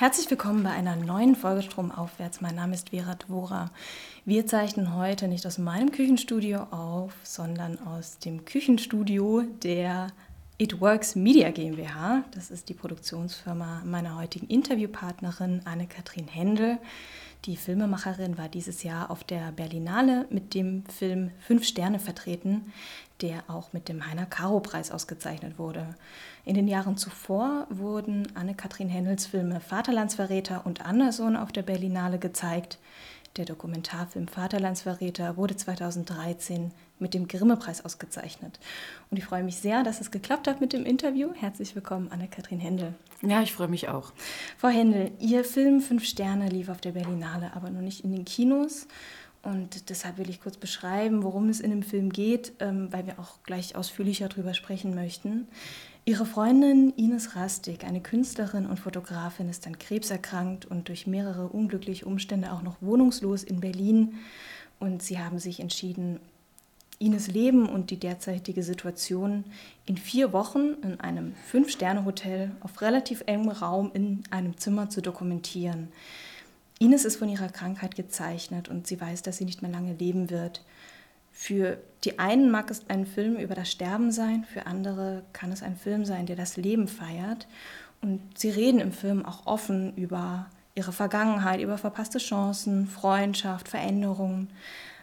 Herzlich willkommen bei einer neuen Folge Stromaufwärts. Mein Name ist Vera Dvora. Wir zeichnen heute nicht aus meinem Küchenstudio auf, sondern aus dem Küchenstudio der It Works Media GmbH. Das ist die Produktionsfirma meiner heutigen Interviewpartnerin Anne-Kathrin Händel. Die Filmemacherin war dieses Jahr auf der Berlinale mit dem Film Fünf Sterne vertreten, der auch mit dem Heiner Caro Preis ausgezeichnet wurde. In den Jahren zuvor wurden Anne-Kathrin Händels Filme Vaterlandsverräter und Anderson auf der Berlinale gezeigt. Der Dokumentarfilm Vaterlandsverräter wurde 2013 mit dem Grimme-Preis ausgezeichnet. Und ich freue mich sehr, dass es geklappt hat mit dem Interview. Herzlich willkommen, Anne-Kathrin Händel. Ja, ich freue mich auch. Frau Händel, Ihr Film Fünf Sterne lief auf der Berlinale, aber noch nicht in den Kinos. Und deshalb will ich kurz beschreiben, worum es in dem Film geht, ähm, weil wir auch gleich ausführlicher darüber sprechen möchten. Ihre Freundin Ines Rastig, eine Künstlerin und Fotografin, ist an Krebs erkrankt und durch mehrere unglückliche Umstände auch noch wohnungslos in Berlin. Und sie haben sich entschieden, Ines Leben und die derzeitige Situation in vier Wochen in einem Fünf-Sterne-Hotel auf relativ engem Raum in einem Zimmer zu dokumentieren. Ines ist von ihrer Krankheit gezeichnet und sie weiß, dass sie nicht mehr lange leben wird. Für die einen mag es ein Film über das Sterben sein, für andere kann es ein Film sein, der das Leben feiert. Und sie reden im Film auch offen über ihre Vergangenheit, über verpasste Chancen, Freundschaft, Veränderungen.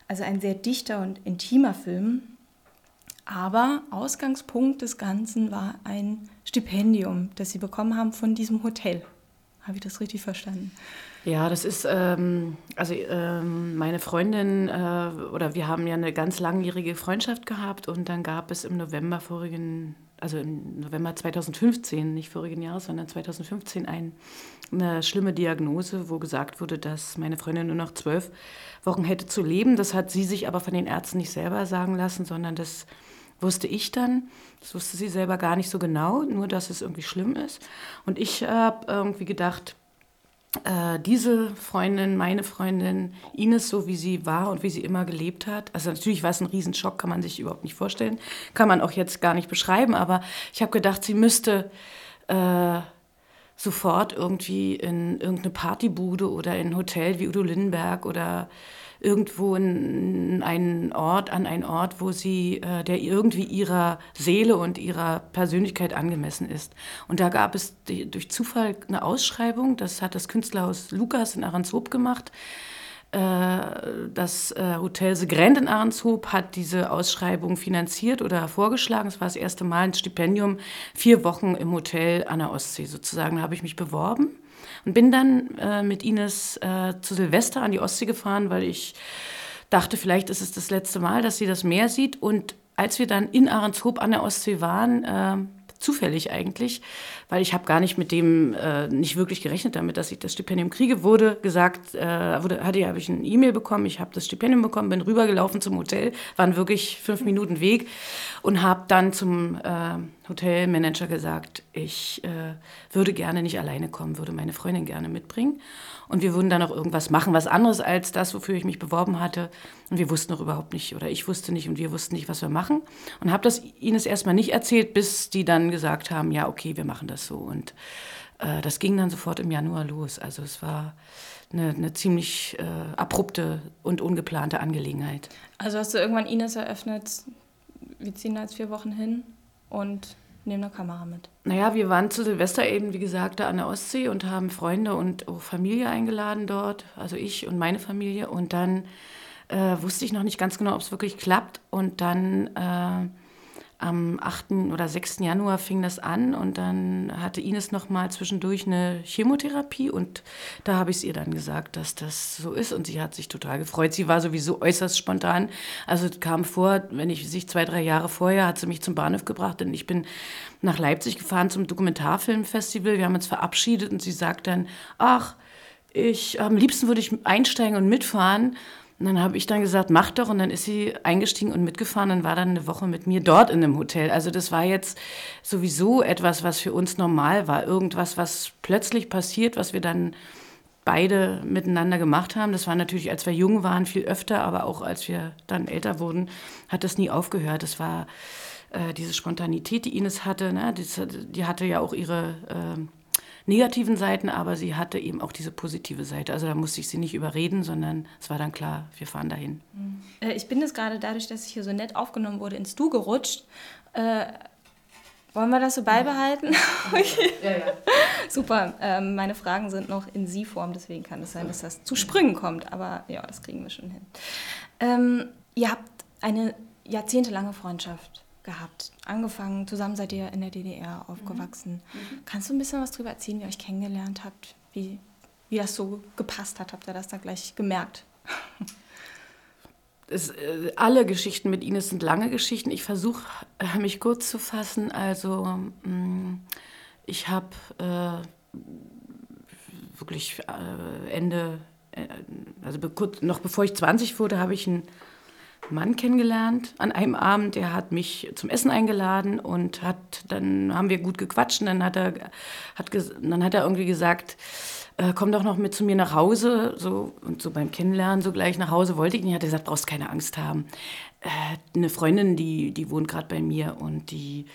Also ein sehr dichter und intimer Film. Aber Ausgangspunkt des Ganzen war ein Stipendium, das sie bekommen haben von diesem Hotel. Habe ich das richtig verstanden? Ja, das ist, ähm, also ähm, meine Freundin, äh, oder wir haben ja eine ganz langjährige Freundschaft gehabt und dann gab es im November vorigen, also im November 2015, nicht vorigen Jahres, sondern 2015 ein, eine schlimme Diagnose, wo gesagt wurde, dass meine Freundin nur noch zwölf Wochen hätte zu leben. Das hat sie sich aber von den Ärzten nicht selber sagen lassen, sondern das wusste ich dann. Das wusste sie selber gar nicht so genau, nur dass es irgendwie schlimm ist. Und ich habe irgendwie gedacht, äh, diese Freundin, meine Freundin, Ines, so wie sie war und wie sie immer gelebt hat. Also natürlich war es ein Riesenschock, kann man sich überhaupt nicht vorstellen. Kann man auch jetzt gar nicht beschreiben, aber ich habe gedacht, sie müsste äh, sofort irgendwie in irgendeine Partybude oder in ein Hotel wie Udo Lindenberg oder irgendwo in einen Ort, an einen Ort, wo sie, äh, der irgendwie ihrer Seele und ihrer Persönlichkeit angemessen ist. Und da gab es die, durch Zufall eine Ausschreibung, das hat das Künstlerhaus Lukas in Ahrenshoop gemacht. Äh, das äh, Hotel Segrend in Ahrenshoop hat diese Ausschreibung finanziert oder vorgeschlagen. Es war das erste Mal ein Stipendium, vier Wochen im Hotel an der Ostsee sozusagen. Da habe ich mich beworben und bin dann äh, mit Ines äh, zu Silvester an die Ostsee gefahren, weil ich dachte, vielleicht ist es das letzte Mal, dass sie das Meer sieht. Und als wir dann in Ahrenshoop an der Ostsee waren, äh, zufällig eigentlich, weil ich habe gar nicht mit dem, äh, nicht wirklich gerechnet damit, dass ich das Stipendium kriege, wurde gesagt, äh, wurde, hatte, habe ich eine E-Mail bekommen, ich habe das Stipendium bekommen, bin rübergelaufen zum Hotel, waren wirklich fünf Minuten Weg und habe dann zum äh, Hotelmanager gesagt, ich äh, würde gerne nicht alleine kommen, würde meine Freundin gerne mitbringen. Und wir würden dann auch irgendwas machen, was anderes als das, wofür ich mich beworben hatte. Und wir wussten noch überhaupt nicht, oder ich wusste nicht und wir wussten nicht, was wir machen. Und habe das ihnen erstmal nicht erzählt, bis die dann gesagt haben, ja, okay, wir machen das so. Und äh, das ging dann sofort im Januar los. Also es war eine, eine ziemlich äh, abrupte und ungeplante Angelegenheit. Also hast du irgendwann Ines eröffnet, wir ziehen da jetzt vier Wochen hin und nehmen eine Kamera mit. Naja, wir waren zu Silvester eben, wie gesagt, da an der Ostsee und haben Freunde und auch Familie eingeladen dort, also ich und meine Familie. Und dann äh, wusste ich noch nicht ganz genau, ob es wirklich klappt. Und dann äh, am 8. oder 6. Januar fing das an und dann hatte Ines noch mal zwischendurch eine Chemotherapie und da habe ich es ihr dann gesagt, dass das so ist und sie hat sich total gefreut. Sie war sowieso äußerst spontan. Also kam vor, wenn ich sich zwei, drei Jahre vorher hat sie mich zum Bahnhof gebracht und ich bin nach Leipzig gefahren zum Dokumentarfilmfestival. Wir haben uns verabschiedet und sie sagt dann, ach, ich am liebsten würde ich einsteigen und mitfahren. Und dann habe ich dann gesagt, mach doch. Und dann ist sie eingestiegen und mitgefahren und war dann eine Woche mit mir dort in einem Hotel. Also das war jetzt sowieso etwas, was für uns normal war. Irgendwas, was plötzlich passiert, was wir dann beide miteinander gemacht haben. Das war natürlich, als wir jung waren, viel öfter, aber auch als wir dann älter wurden, hat das nie aufgehört. Das war äh, diese Spontanität, die Ines hatte. Ne? Die, die hatte ja auch ihre... Äh, negativen Seiten, aber sie hatte eben auch diese positive Seite. Also da musste ich sie nicht überreden, sondern es war dann klar, wir fahren dahin. Äh, ich bin jetzt gerade dadurch, dass ich hier so nett aufgenommen wurde, ins Du gerutscht. Äh, wollen wir das so beibehalten? okay. Ja, ja. Super. Ähm, meine Fragen sind noch in Sie-Form, deswegen kann es sein, dass das zu Sprüngen kommt. Aber ja, das kriegen wir schon hin. Ähm, ihr habt eine jahrzehntelange Freundschaft gehabt. Angefangen, zusammen seid ihr in der DDR aufgewachsen. Mhm. Kannst du ein bisschen was darüber erzählen, wie ihr euch kennengelernt habt? Wie, wie das so gepasst hat? Habt ihr das da gleich gemerkt? Es, äh, alle Geschichten mit Ines sind lange Geschichten. Ich versuche, äh, mich kurz zu fassen. Also, mm, ich habe äh, wirklich äh, Ende, äh, also kurz, noch bevor ich 20 wurde, habe ich einen Mann kennengelernt an einem Abend. Der hat mich zum Essen eingeladen und hat, dann haben wir gut gequatscht. Und dann hat er, hat, dann hat er irgendwie gesagt, äh, komm doch noch mit zu mir nach Hause. So, und so beim Kennenlernen, so gleich nach Hause wollte ich nicht. Hat er gesagt, brauchst keine Angst haben. Äh, eine Freundin, die, die wohnt gerade bei mir und die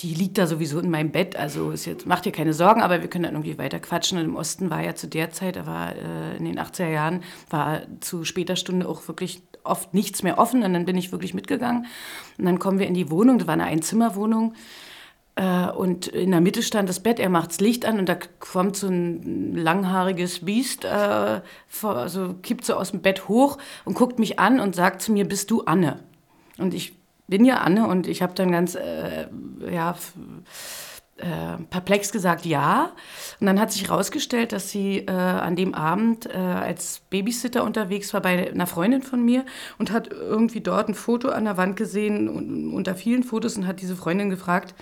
die liegt da sowieso in meinem Bett. Also ist jetzt, macht dir keine Sorgen, aber wir können dann irgendwie weiter quatschen. Und im Osten war ja zu der Zeit, da war äh, in den 80er Jahren, war zu später Stunde auch wirklich oft nichts mehr offen. Und dann bin ich wirklich mitgegangen. Und dann kommen wir in die Wohnung, das war eine Einzimmerwohnung. Äh, und in der Mitte stand das Bett, er macht das Licht an und da kommt so ein langhaariges Biest, äh, vor, also kippt so aus dem Bett hoch und guckt mich an und sagt zu mir, bist du Anne? Und ich bin ja Anne und ich habe dann ganz äh, ja, äh, perplex gesagt, ja. Und dann hat sich herausgestellt, dass sie äh, an dem Abend äh, als Babysitter unterwegs war bei einer Freundin von mir und hat irgendwie dort ein Foto an der Wand gesehen und, unter vielen Fotos und hat diese Freundin gefragt,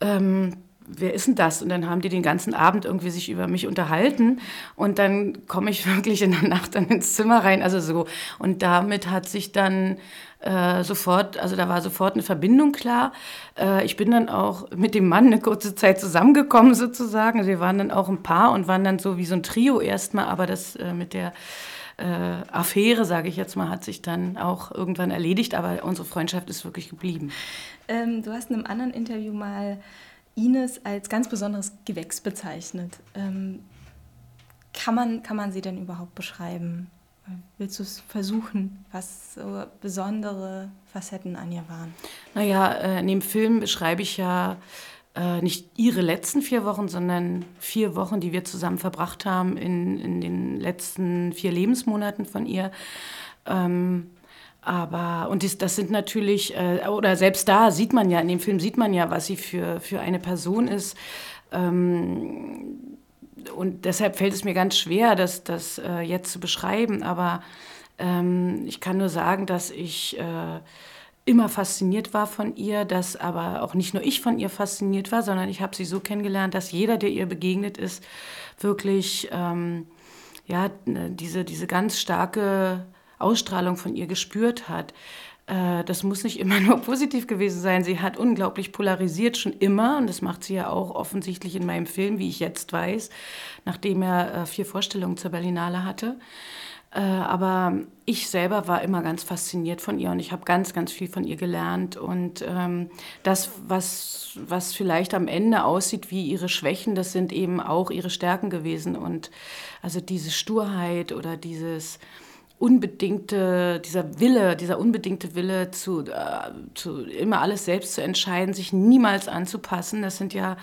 ähm, wer ist denn das? Und dann haben die den ganzen Abend irgendwie sich über mich unterhalten. Und dann komme ich wirklich in der Nacht dann ins Zimmer rein. Also so. Und damit hat sich dann äh, sofort, also da war sofort eine Verbindung klar. Äh, ich bin dann auch mit dem Mann eine kurze Zeit zusammengekommen sozusagen. Also wir waren dann auch ein Paar und waren dann so wie so ein Trio erstmal. Aber das äh, mit der äh, Affäre, sage ich jetzt mal, hat sich dann auch irgendwann erledigt. Aber unsere Freundschaft ist wirklich geblieben. Ähm, du hast in einem anderen Interview mal Ines als ganz besonderes Gewächs bezeichnet. Ähm, kann, man, kann man sie denn überhaupt beschreiben? Willst du es versuchen, was so besondere Facetten an ihr waren? Naja, äh, in dem Film beschreibe ich ja äh, nicht ihre letzten vier Wochen, sondern vier Wochen, die wir zusammen verbracht haben in, in den letzten vier Lebensmonaten von ihr. Ähm, aber, und das, sind natürlich, äh, oder selbst da sieht man ja, in dem Film sieht man ja, was sie für, für eine Person ist. Ähm, und deshalb fällt es mir ganz schwer, das, das äh, jetzt zu beschreiben. Aber ähm, ich kann nur sagen, dass ich äh, immer fasziniert war von ihr, dass aber auch nicht nur ich von ihr fasziniert war, sondern ich habe sie so kennengelernt, dass jeder, der ihr begegnet ist, wirklich ähm, ja, diese, diese ganz starke Ausstrahlung von ihr gespürt hat. Äh, das muss nicht immer nur positiv gewesen sein. Sie hat unglaublich polarisiert, schon immer. Und das macht sie ja auch offensichtlich in meinem Film, wie ich jetzt weiß, nachdem er äh, vier Vorstellungen zur Berlinale hatte. Äh, aber ich selber war immer ganz fasziniert von ihr und ich habe ganz, ganz viel von ihr gelernt. Und ähm, das, was, was vielleicht am Ende aussieht wie ihre Schwächen, das sind eben auch ihre Stärken gewesen. Und also diese Sturheit oder dieses unbedingte, dieser Wille, dieser unbedingte Wille zu, äh, zu immer alles selbst zu entscheiden, sich niemals anzupassen, das sind ja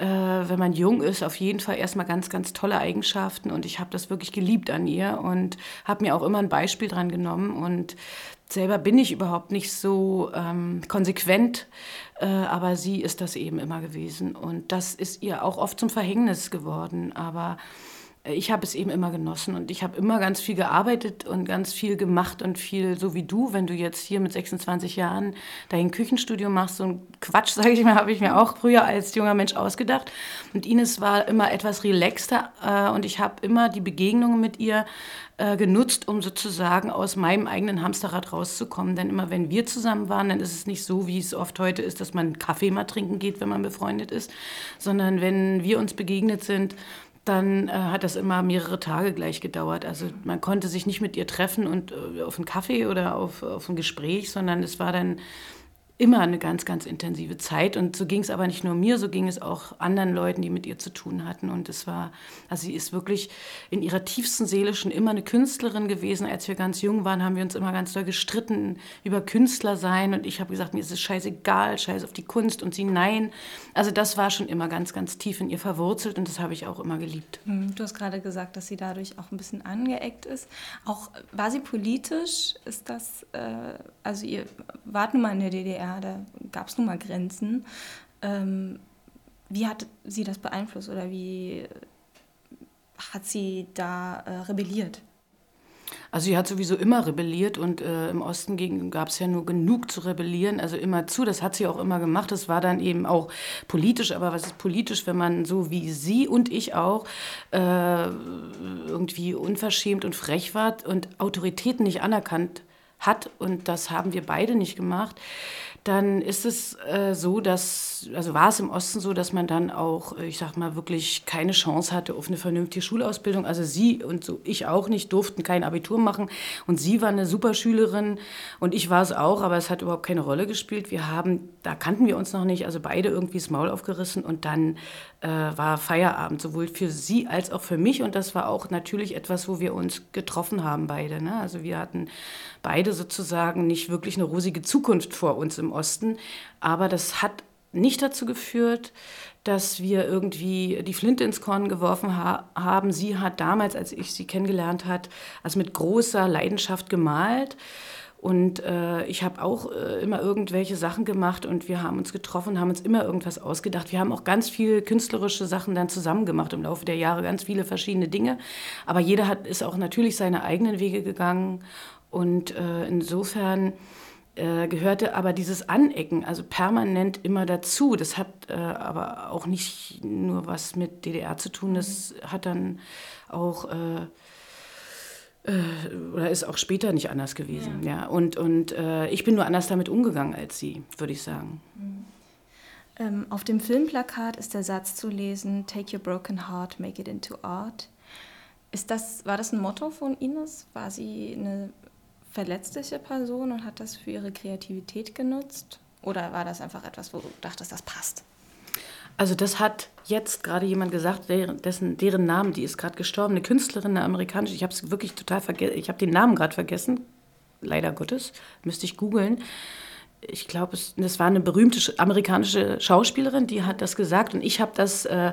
äh, wenn man jung ist, auf jeden Fall erstmal ganz, ganz tolle Eigenschaften. Und ich habe das wirklich geliebt an ihr und habe mir auch immer ein Beispiel dran genommen. Und selber bin ich überhaupt nicht so ähm, konsequent, äh, aber sie ist das eben immer gewesen. Und das ist ihr auch oft zum Verhängnis geworden. Aber ich habe es eben immer genossen und ich habe immer ganz viel gearbeitet und ganz viel gemacht und viel so wie du, wenn du jetzt hier mit 26 Jahren dein Küchenstudio machst, so ein Quatsch, sage ich mal, habe ich mir auch früher als junger Mensch ausgedacht. Und Ines war immer etwas relaxter äh, und ich habe immer die Begegnungen mit ihr äh, genutzt, um sozusagen aus meinem eigenen Hamsterrad rauszukommen. Denn immer wenn wir zusammen waren, dann ist es nicht so, wie es oft heute ist, dass man Kaffee mal trinken geht, wenn man befreundet ist, sondern wenn wir uns begegnet sind, dann äh, hat das immer mehrere Tage gleich gedauert. Also man konnte sich nicht mit ihr treffen und äh, auf einen Kaffee oder auf, auf ein Gespräch, sondern es war dann immer eine ganz, ganz intensive Zeit. Und so ging es aber nicht nur mir, so ging es auch anderen Leuten, die mit ihr zu tun hatten. Und es war, also sie ist wirklich in ihrer tiefsten Seele schon immer eine Künstlerin gewesen. Als wir ganz jung waren, haben wir uns immer ganz doll gestritten über Künstler sein. Und ich habe gesagt, mir ist es scheißegal, scheiß auf die Kunst. Und sie, nein. Also das war schon immer ganz, ganz tief in ihr verwurzelt und das habe ich auch immer geliebt. Hm, du hast gerade gesagt, dass sie dadurch auch ein bisschen angeeckt ist. Auch war sie politisch? Ist das, äh, also ihr wart nun mal in der DDR da gab es nun mal Grenzen. Ähm, wie hat sie das beeinflusst oder wie hat sie da äh, rebelliert? Also sie hat sowieso immer rebelliert und äh, im Osten gab es ja nur genug zu rebellieren, also immer zu, das hat sie auch immer gemacht. Das war dann eben auch politisch, aber was ist politisch, wenn man so wie sie und ich auch äh, irgendwie unverschämt und frech war und Autoritäten nicht anerkannt hat und das haben wir beide nicht gemacht dann ist es äh, so, dass, also war es im Osten so, dass man dann auch, ich sag mal, wirklich keine Chance hatte auf eine vernünftige Schulausbildung. Also sie und so ich auch nicht durften kein Abitur machen. Und sie war eine super Schülerin und ich war es auch, aber es hat überhaupt keine Rolle gespielt. Wir haben, da kannten wir uns noch nicht, also beide irgendwie das Maul aufgerissen und dann äh, war Feierabend, sowohl für sie als auch für mich. Und das war auch natürlich etwas, wo wir uns getroffen haben, beide. Ne? Also wir hatten beide sozusagen nicht wirklich eine rosige Zukunft vor uns im Osten. Aber das hat nicht dazu geführt, dass wir irgendwie die Flinte ins Korn geworfen ha haben. Sie hat damals, als ich sie kennengelernt hat, also mit großer Leidenschaft gemalt. Und äh, ich habe auch äh, immer irgendwelche Sachen gemacht und wir haben uns getroffen, haben uns immer irgendwas ausgedacht. Wir haben auch ganz viele künstlerische Sachen dann zusammen gemacht im Laufe der Jahre, ganz viele verschiedene Dinge. Aber jeder hat, ist auch natürlich seine eigenen Wege gegangen. Und äh, insofern äh, gehörte aber dieses Anecken, also permanent immer dazu. Das hat äh, aber auch nicht nur was mit DDR zu tun, das hat dann auch äh, äh, oder ist auch später nicht anders gewesen. Ja. ja. Und, und äh, ich bin nur anders damit umgegangen als sie, würde ich sagen. Mhm. Ähm, auf dem Filmplakat ist der Satz zu lesen: Take your broken heart, make it into art. Ist das, war das ein Motto von Ines? War sie eine verletzliche Person und hat das für ihre Kreativität genutzt? Oder war das einfach etwas, wo du dachtest, das passt? Also das hat jetzt gerade jemand gesagt, dessen, deren Namen, die ist gerade gestorben, eine Künstlerin, eine amerikanische, ich habe es wirklich total vergessen, ich habe den Namen gerade vergessen, leider Gottes, müsste ich googeln. Ich glaube, das war eine berühmte amerikanische Schauspielerin, die hat das gesagt. Und ich habe das, äh,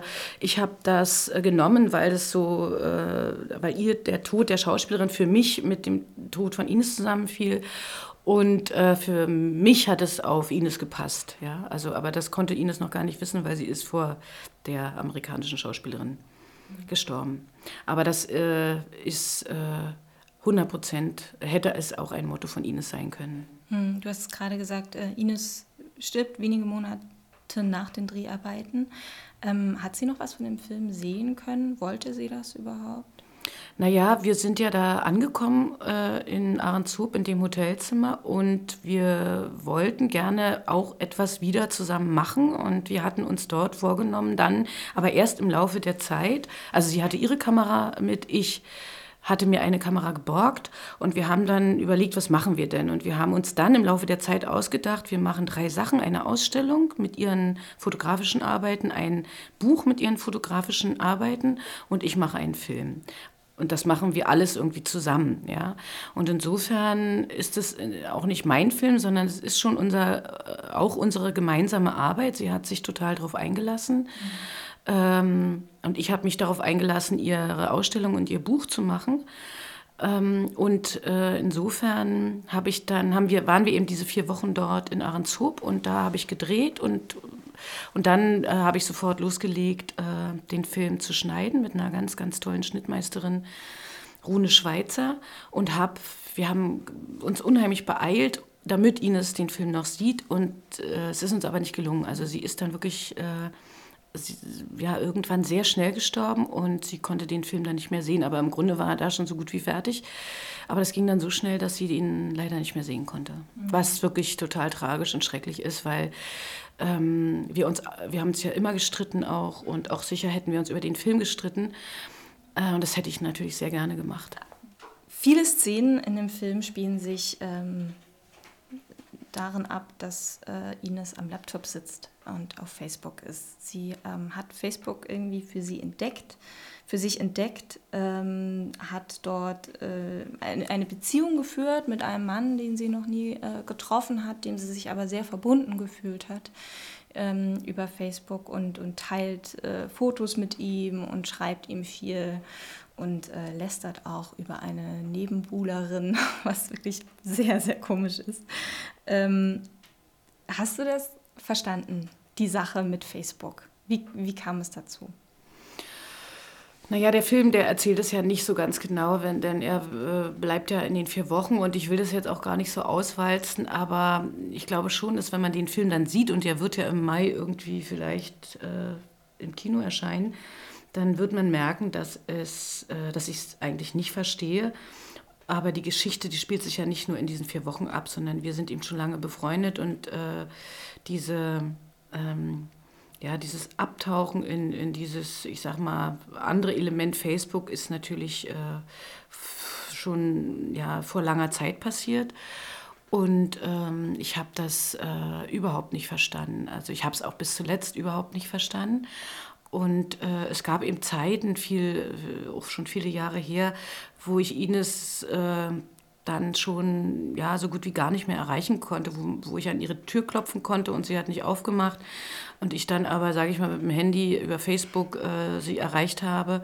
habe das äh, genommen, weil das so, äh, weil ihr der Tod der Schauspielerin für mich mit dem Tod von Ines zusammenfiel und äh, für mich hat es auf Ines gepasst. Ja? Also, aber das konnte Ines noch gar nicht wissen, weil sie ist vor der amerikanischen Schauspielerin gestorben. Aber das äh, ist äh, 100 Prozent, hätte es auch ein Motto von Ines sein können. Hm, du hast gerade gesagt, äh, Ines stirbt wenige Monate nach den Dreharbeiten. Ähm, hat sie noch was von dem Film sehen können? Wollte sie das überhaupt? Naja, wir sind ja da angekommen äh, in Ahrenshoop in dem Hotelzimmer und wir wollten gerne auch etwas wieder zusammen machen und wir hatten uns dort vorgenommen, dann, aber erst im Laufe der Zeit, also sie hatte ihre Kamera mit, ich hatte mir eine Kamera geborgt und wir haben dann überlegt, was machen wir denn? Und wir haben uns dann im Laufe der Zeit ausgedacht, wir machen drei Sachen, eine Ausstellung mit ihren fotografischen Arbeiten, ein Buch mit ihren fotografischen Arbeiten und ich mache einen Film. Und das machen wir alles irgendwie zusammen, ja. Und insofern ist es äh, auch nicht mein Film, sondern es ist schon unser, äh, auch unsere gemeinsame Arbeit. Sie hat sich total darauf eingelassen. Ähm, und ich habe mich darauf eingelassen, ihre Ausstellung und ihr Buch zu machen. Ähm, und äh, insofern habe ich dann, haben wir, waren wir eben diese vier Wochen dort in Ahrenshoop und da habe ich gedreht und und dann äh, habe ich sofort losgelegt, äh, den Film zu schneiden mit einer ganz, ganz tollen Schnittmeisterin, Rune Schweizer. Und hab, wir haben uns unheimlich beeilt, damit Ines den Film noch sieht. Und äh, es ist uns aber nicht gelungen. Also sie ist dann wirklich äh, sie, ja, irgendwann sehr schnell gestorben und sie konnte den Film dann nicht mehr sehen. Aber im Grunde war er da schon so gut wie fertig. Aber das ging dann so schnell, dass sie ihn leider nicht mehr sehen konnte. Mhm. Was wirklich total tragisch und schrecklich ist, weil ähm, wir, uns, wir haben uns ja immer gestritten auch und auch sicher hätten wir uns über den Film gestritten. Äh, und das hätte ich natürlich sehr gerne gemacht. Viele Szenen in dem Film spielen sich ähm, darin ab, dass äh, Ines am Laptop sitzt und auf Facebook ist. Sie ähm, hat Facebook irgendwie für sie entdeckt, für sich entdeckt, ähm, hat dort äh, eine, Beziehung geführt mit einem Mann, den sie noch nie äh, getroffen hat, dem sie sich aber sehr verbunden gefühlt hat ähm, über Facebook und, und teilt äh, Fotos mit ihm und schreibt ihm viel und äh, lästert auch über eine Nebenbuhlerin, was wirklich sehr, sehr komisch ist. Ähm, hast du das verstanden, die Sache mit Facebook? Wie, wie kam es dazu? Naja, der Film, der erzählt es ja nicht so ganz genau, wenn, denn er äh, bleibt ja in den vier Wochen und ich will das jetzt auch gar nicht so auswalzen, aber ich glaube schon, dass wenn man den Film dann sieht und der wird ja im Mai irgendwie vielleicht äh, im Kino erscheinen, dann wird man merken, dass, es, äh, dass ich es eigentlich nicht verstehe. Aber die Geschichte, die spielt sich ja nicht nur in diesen vier Wochen ab, sondern wir sind eben schon lange befreundet und äh, diese, ähm, ja, dieses Abtauchen in, in dieses, ich sag mal, andere Element Facebook ist natürlich äh, schon ja, vor langer Zeit passiert. Und ähm, ich habe das äh, überhaupt nicht verstanden. Also ich habe es auch bis zuletzt überhaupt nicht verstanden. Und äh, es gab eben Zeiten, viel, äh, auch schon viele Jahre her, wo ich Ines äh, dann schon ja, so gut wie gar nicht mehr erreichen konnte, wo, wo ich an ihre Tür klopfen konnte und sie hat nicht aufgemacht. Und ich dann aber, sage ich mal, mit dem Handy über Facebook äh, sie erreicht habe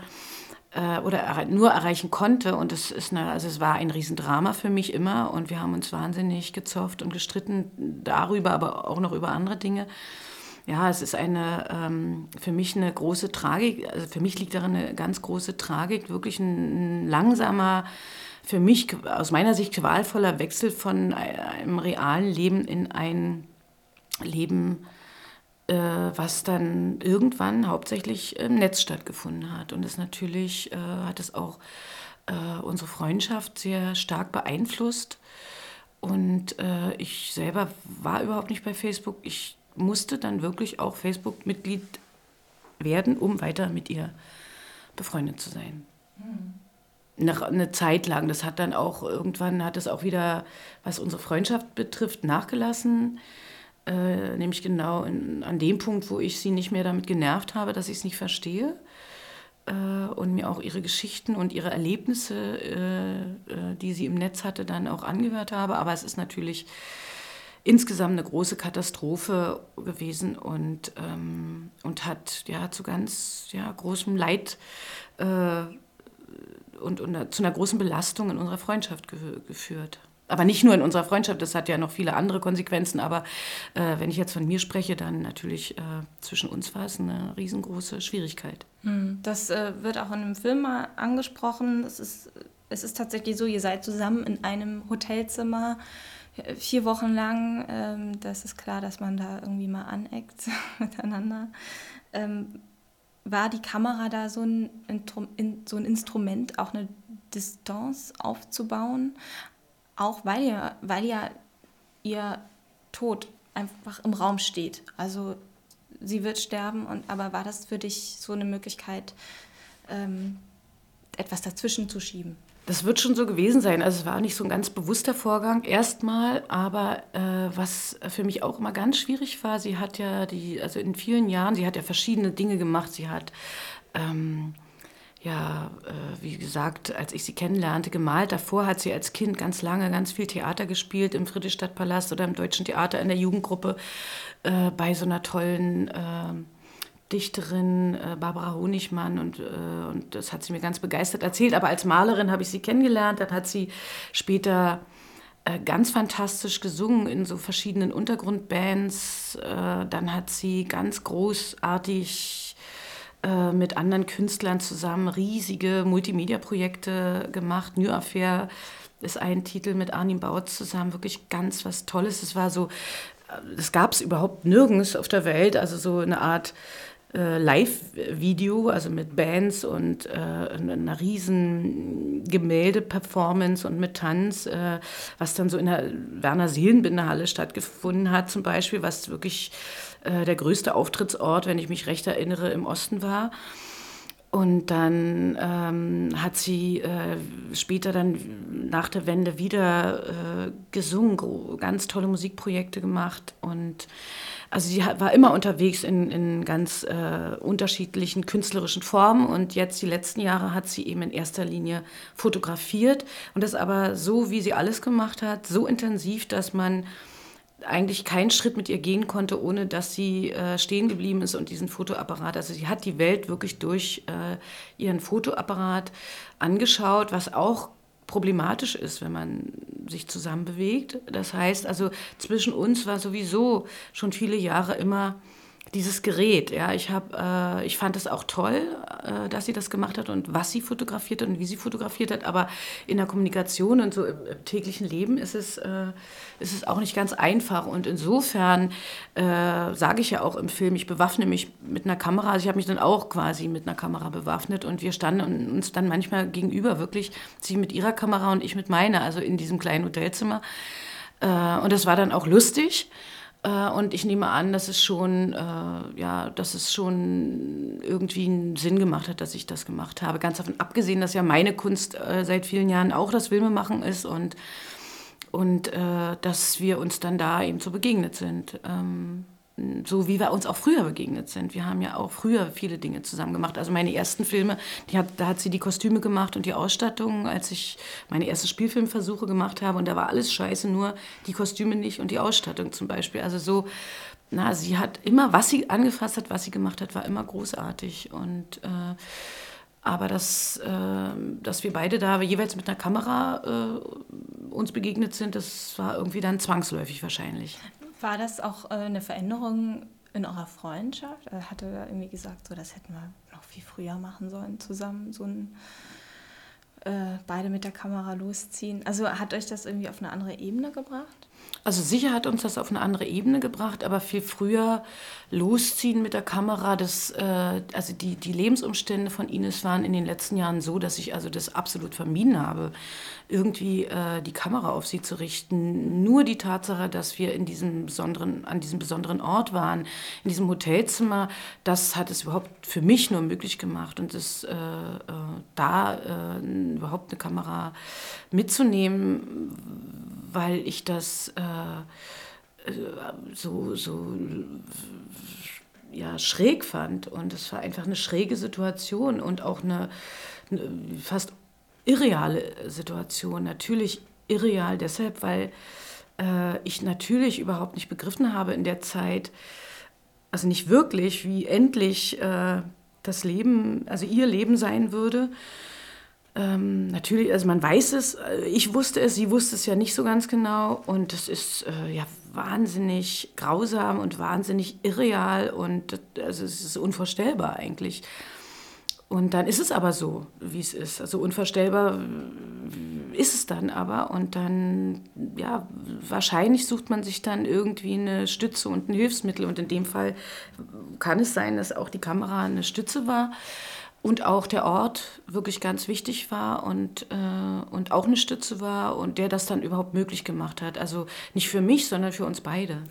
äh, oder er nur erreichen konnte. Und es, ist eine, also es war ein Riesendrama für mich immer. Und wir haben uns wahnsinnig gezofft und gestritten darüber, aber auch noch über andere Dinge ja, es ist eine, ähm, für mich eine große Tragik, also für mich liegt darin eine ganz große Tragik, wirklich ein, ein langsamer, für mich aus meiner Sicht qualvoller Wechsel von einem realen Leben in ein Leben, äh, was dann irgendwann hauptsächlich im Netz stattgefunden hat. Und es natürlich äh, hat es auch äh, unsere Freundschaft sehr stark beeinflusst. Und äh, ich selber war überhaupt nicht bei Facebook. Ich musste dann wirklich auch Facebook-Mitglied werden, um weiter mit ihr befreundet zu sein. Mhm. Eine, eine, Zeit lang. Das hat dann auch irgendwann hat es auch wieder, was unsere Freundschaft betrifft, nachgelassen. Äh, nämlich genau in, an dem Punkt, wo ich sie nicht mehr damit genervt habe, dass ich es nicht verstehe. Äh, und mir auch ihre Geschichten und ihre Erlebnisse, äh, äh die sie im Netz hatte, dann auch angehört habe. Aber es ist natürlich insgesamt eine große Katastrophe gewesen und, ähm, und hat ja zu ganz ja, großem Leid äh, und, und, zu einer großen Belastung in unserer Freundschaft ge geführt. Aber nicht nur in unserer Freundschaft, das hat ja noch viele andere Konsequenzen. Aber äh, wenn ich jetzt von mir spreche, dann natürlich äh, zwischen uns war es eine riesengroße Schwierigkeit. Hm, das äh, wird auch in dem Film mal angesprochen. Es ist, es ist tatsächlich so, ihr seid zusammen in einem Hotelzimmer vier Wochen lang. Ähm, das ist klar, dass man da irgendwie mal aneckt miteinander. Ähm, war die Kamera da so ein, so ein Instrument, auch eine Distanz aufzubauen? Auch weil ja, weil ja ihr Tod einfach im Raum steht. Also sie wird sterben, und, aber war das für dich so eine Möglichkeit, ähm, etwas dazwischen zu schieben? Das wird schon so gewesen sein. Also es war nicht so ein ganz bewusster Vorgang erstmal, aber äh, was für mich auch immer ganz schwierig war, sie hat ja die, also in vielen Jahren, sie hat ja verschiedene Dinge gemacht. Sie hat ähm, ja, äh, wie gesagt, als ich sie kennenlernte, gemalt. Davor hat sie als Kind ganz lange ganz viel Theater gespielt im Friedrichstadtpalast oder im Deutschen Theater in der Jugendgruppe äh, bei so einer tollen ähm, Dichterin äh, Barbara Honigmann und, äh, und das hat sie mir ganz begeistert erzählt. Aber als Malerin habe ich sie kennengelernt. Dann hat sie später äh, ganz fantastisch gesungen in so verschiedenen Untergrundbands. Dann hat sie ganz großartig mit anderen Künstlern zusammen riesige Multimedia-Projekte gemacht. New Affair ist ein Titel mit Arnim Bautz zusammen, wirklich ganz was Tolles. Es war so, das gab es überhaupt nirgends auf der Welt, also so eine Art äh, Live-Video, also mit Bands und äh, einer riesen Gemälde-Performance und mit Tanz, äh, was dann so in der Werner Seelenbinderhalle stattgefunden hat zum Beispiel, was wirklich äh, der größte Auftrittsort, wenn ich mich recht erinnere, im Osten war. Und dann ähm, hat sie äh, später dann nach der Wende wieder äh, gesungen, ganz tolle Musikprojekte gemacht und also sie war immer unterwegs in, in ganz äh, unterschiedlichen künstlerischen Formen und jetzt die letzten Jahre hat sie eben in erster Linie fotografiert und das aber so, wie sie alles gemacht hat, so intensiv, dass man eigentlich keinen Schritt mit ihr gehen konnte, ohne dass sie äh, stehen geblieben ist und diesen Fotoapparat, also sie hat die Welt wirklich durch äh, ihren Fotoapparat angeschaut, was auch problematisch ist, wenn man sich zusammen bewegt. Das heißt also, zwischen uns war sowieso schon viele Jahre immer dieses Gerät. Ja, ich, hab, äh, ich fand es auch toll, äh, dass sie das gemacht hat und was sie fotografiert hat und wie sie fotografiert hat. Aber in der Kommunikation und so im, im täglichen Leben ist es, äh, ist es auch nicht ganz einfach. Und insofern äh, sage ich ja auch im Film, ich bewaffne mich mit einer Kamera. Also ich habe mich dann auch quasi mit einer Kamera bewaffnet und wir standen uns dann manchmal gegenüber, wirklich, sie mit ihrer Kamera und ich mit meiner, also in diesem kleinen Hotelzimmer. Äh, und das war dann auch lustig. Äh, und ich nehme an, dass es schon, äh, ja, dass es schon irgendwie einen Sinn gemacht hat, dass ich das gemacht habe. Ganz davon abgesehen, dass ja meine Kunst äh, seit vielen Jahren auch das Filmemachen ist und, und äh, dass wir uns dann da eben so begegnet sind. Ähm, so wie wir uns auch früher begegnet sind. Wir haben ja auch früher viele Dinge zusammen gemacht. Also meine ersten Filme, hat, da hat sie die Kostüme gemacht und die Ausstattung, als ich meine ersten Spielfilmversuche gemacht habe. Und da war alles scheiße, nur die Kostüme nicht und die Ausstattung zum Beispiel. Also so, na, sie hat immer, was sie angefasst hat, was sie gemacht hat, war immer großartig. Und äh, aber dass, äh, dass wir beide da jeweils mit einer Kamera äh, uns begegnet sind, das war irgendwie dann zwangsläufig wahrscheinlich. War das auch äh, eine Veränderung in eurer Freundschaft? Er hatte irgendwie gesagt, so das hätten wir noch viel früher machen sollen, zusammen so ein äh, beide mit der Kamera losziehen. Also hat euch das irgendwie auf eine andere Ebene gebracht? Also sicher hat uns das auf eine andere Ebene gebracht, aber viel früher losziehen mit der Kamera, das, äh, also die, die Lebensumstände von Ines waren in den letzten Jahren so, dass ich also das absolut vermieden habe, irgendwie äh, die Kamera auf sie zu richten. Nur die Tatsache, dass wir in diesem besonderen, an diesem besonderen Ort waren, in diesem Hotelzimmer, das hat es überhaupt für mich nur möglich gemacht. Und das, äh, äh da äh, überhaupt eine Kamera mitzunehmen, weil ich das äh, äh, so, so ja, schräg fand. Und es war einfach eine schräge Situation und auch eine, eine fast irreale Situation. Natürlich irreal deshalb, weil äh, ich natürlich überhaupt nicht begriffen habe in der Zeit, also nicht wirklich, wie endlich äh, das Leben, also ihr Leben sein würde. Ähm, natürlich, also man weiß es, äh, ich wusste es, sie wusste es ja nicht so ganz genau und es ist äh, ja wahnsinnig grausam und wahnsinnig irreal und also es ist unvorstellbar eigentlich. Und dann ist es aber so, wie es ist. Also unvorstellbar ist es dann aber. Und dann, ja, wahrscheinlich sucht man sich dann irgendwie eine Stütze und ein Hilfsmittel. Und in dem Fall kann es sein, dass auch die Kamera eine Stütze war und auch der Ort wirklich ganz wichtig war und, äh, und auch eine Stütze war und der das dann überhaupt möglich gemacht hat. Also nicht für mich, sondern für uns beide.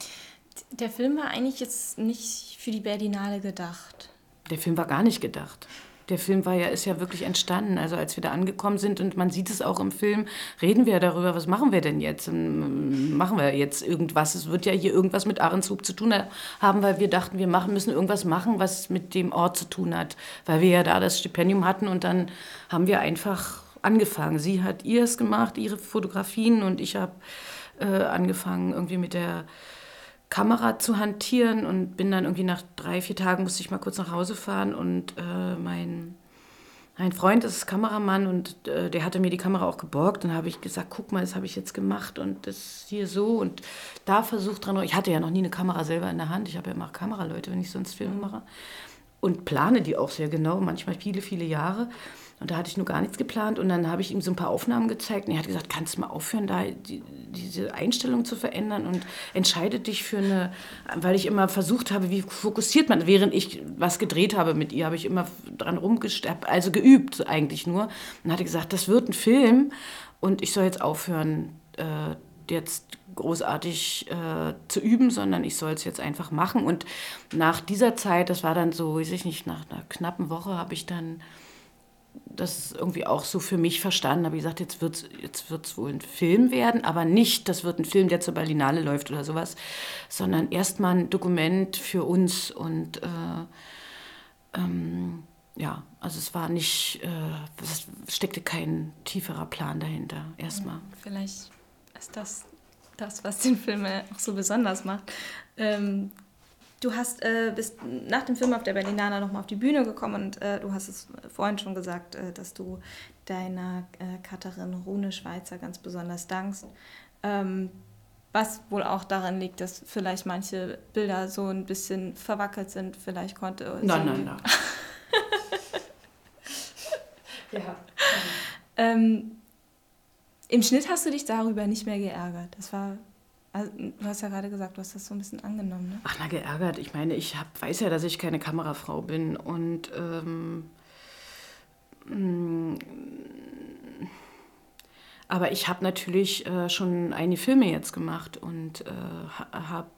Der Film war eigentlich jetzt nicht für die Berlinale gedacht. Der Film war gar nicht gedacht der Film war ja, ist ja wirklich entstanden. Also als wir da angekommen sind und man sieht es auch im Film, reden wir darüber, was machen wir denn jetzt? Machen wir jetzt irgendwas? Es wird ja hier irgendwas mit Ahrenshoop zu tun haben, weil wir dachten, wir machen, müssen irgendwas machen, was mit dem Ort zu tun hat. Weil wir ja da das Stipendium hatten und dann haben wir einfach angefangen. Sie hat ihrs gemacht, ihre Fotografien und ich habe äh, angefangen irgendwie mit der Kamera zu hantieren und bin dann irgendwie nach drei, vier Tagen musste ich mal kurz nach Hause fahren und äh, mein, mein Freund ist Kameramann und äh, der hatte mir die Kamera auch geborgt. Dann habe ich gesagt, guck mal, das habe ich jetzt gemacht und das hier so und da versucht dran. Ich hatte ja noch nie eine Kamera selber in der Hand. Ich habe ja immer Kameraleute, wenn ich sonst Filme mache und plane die auch sehr genau, manchmal viele, viele Jahre. Und da hatte ich nur gar nichts geplant. Und dann habe ich ihm so ein paar Aufnahmen gezeigt. Und er hat gesagt, kannst du mal aufhören, da die, diese Einstellung zu verändern und entscheide dich für eine, weil ich immer versucht habe, wie fokussiert man, während ich was gedreht habe mit ihr, habe ich immer dran rumgesteppt, also geübt eigentlich nur. Und dann hat er gesagt, das wird ein Film und ich soll jetzt aufhören, äh, jetzt großartig äh, zu üben, sondern ich soll es jetzt einfach machen. Und nach dieser Zeit, das war dann so, weiß ich nicht, nach einer knappen Woche habe ich dann das irgendwie auch so für mich verstanden habe. Ich gesagt, jetzt wird es jetzt wird's wohl ein Film werden, aber nicht, das wird ein Film, der zur Berlinale läuft oder sowas, sondern erstmal ein Dokument für uns und äh, ähm, ja, also es war nicht, äh, es steckte kein tieferer Plan dahinter, erstmal. Vielleicht ist das das, was den Film auch so besonders macht. Ähm, du hast äh, bist nach dem Film auf der Berlinale nochmal auf die Bühne gekommen und äh, du hast es vorhin schon gesagt, äh, dass du deiner äh, Cutterin Rune Schweizer ganz besonders dankst. Ähm, was wohl auch daran liegt, dass vielleicht manche Bilder so ein bisschen verwackelt sind. Vielleicht konnte. Nein, nein, nein. ja. Ähm, Im Schnitt hast du dich darüber nicht mehr geärgert. Das war. Also, du hast ja gerade gesagt, du hast das so ein bisschen angenommen, ne? Ach, na, geärgert. Ich meine, ich hab, weiß ja, dass ich keine Kamerafrau bin und. Ähm, mm, aber ich habe natürlich äh, schon einige Filme jetzt gemacht und äh, habe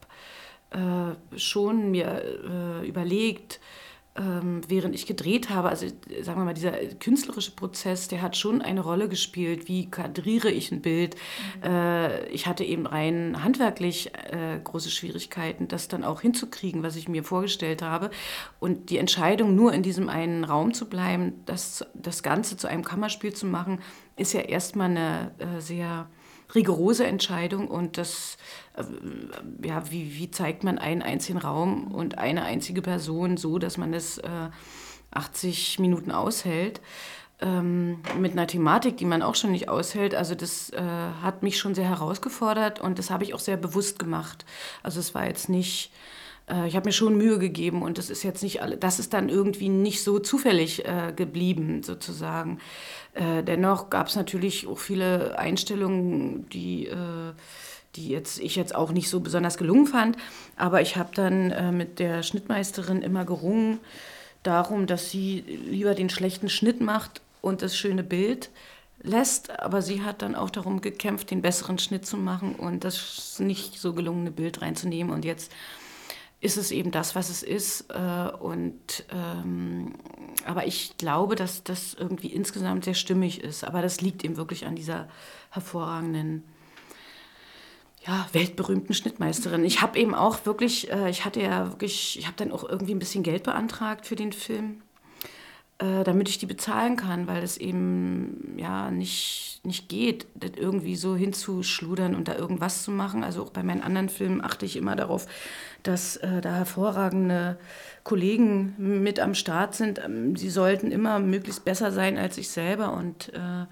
äh, schon mir äh, überlegt, ähm, während ich gedreht habe, also sagen wir mal, dieser künstlerische Prozess, der hat schon eine Rolle gespielt. Wie kadriere ich ein Bild? Mhm. Äh, ich hatte eben rein handwerklich äh, große Schwierigkeiten, das dann auch hinzukriegen, was ich mir vorgestellt habe. Und die Entscheidung, nur in diesem einen Raum zu bleiben, das, das Ganze zu einem Kammerspiel zu machen, ist ja erstmal eine äh, sehr rigorose Entscheidung und das, äh, ja, wie, wie zeigt man einen einzigen Raum und eine einzige Person so, dass man das äh, 80 Minuten aushält. Ähm, mit einer Thematik, die man auch schon nicht aushält. Also das äh, hat mich schon sehr herausgefordert und das habe ich auch sehr bewusst gemacht. Also es war jetzt nicht äh, ich habe mir schon Mühe gegeben und das ist jetzt nicht alle, das ist dann irgendwie nicht so zufällig äh, geblieben sozusagen. Äh, dennoch gab es natürlich auch viele Einstellungen, die äh, die jetzt, ich jetzt auch nicht so besonders gelungen fand. Aber ich habe dann äh, mit der Schnittmeisterin immer gerungen darum, dass sie lieber den schlechten Schnitt macht und das schöne Bild lässt. Aber sie hat dann auch darum gekämpft, den besseren Schnitt zu machen und das nicht so gelungene Bild reinzunehmen. Und jetzt ist es eben das, was es ist. Äh, und, ähm, aber ich glaube, dass das irgendwie insgesamt sehr stimmig ist. Aber das liegt eben wirklich an dieser hervorragenden, ja, weltberühmten Schnittmeisterin. Ich habe eben auch wirklich, äh, ich hatte ja wirklich, ich habe dann auch irgendwie ein bisschen Geld beantragt für den Film äh, damit ich die bezahlen kann, weil es eben ja nicht, nicht geht, das irgendwie so hinzuschludern und da irgendwas zu machen. Also auch bei meinen anderen Filmen achte ich immer darauf, dass äh, da hervorragende Kollegen mit am Start sind. Ähm, sie sollten immer möglichst besser sein als ich selber und äh,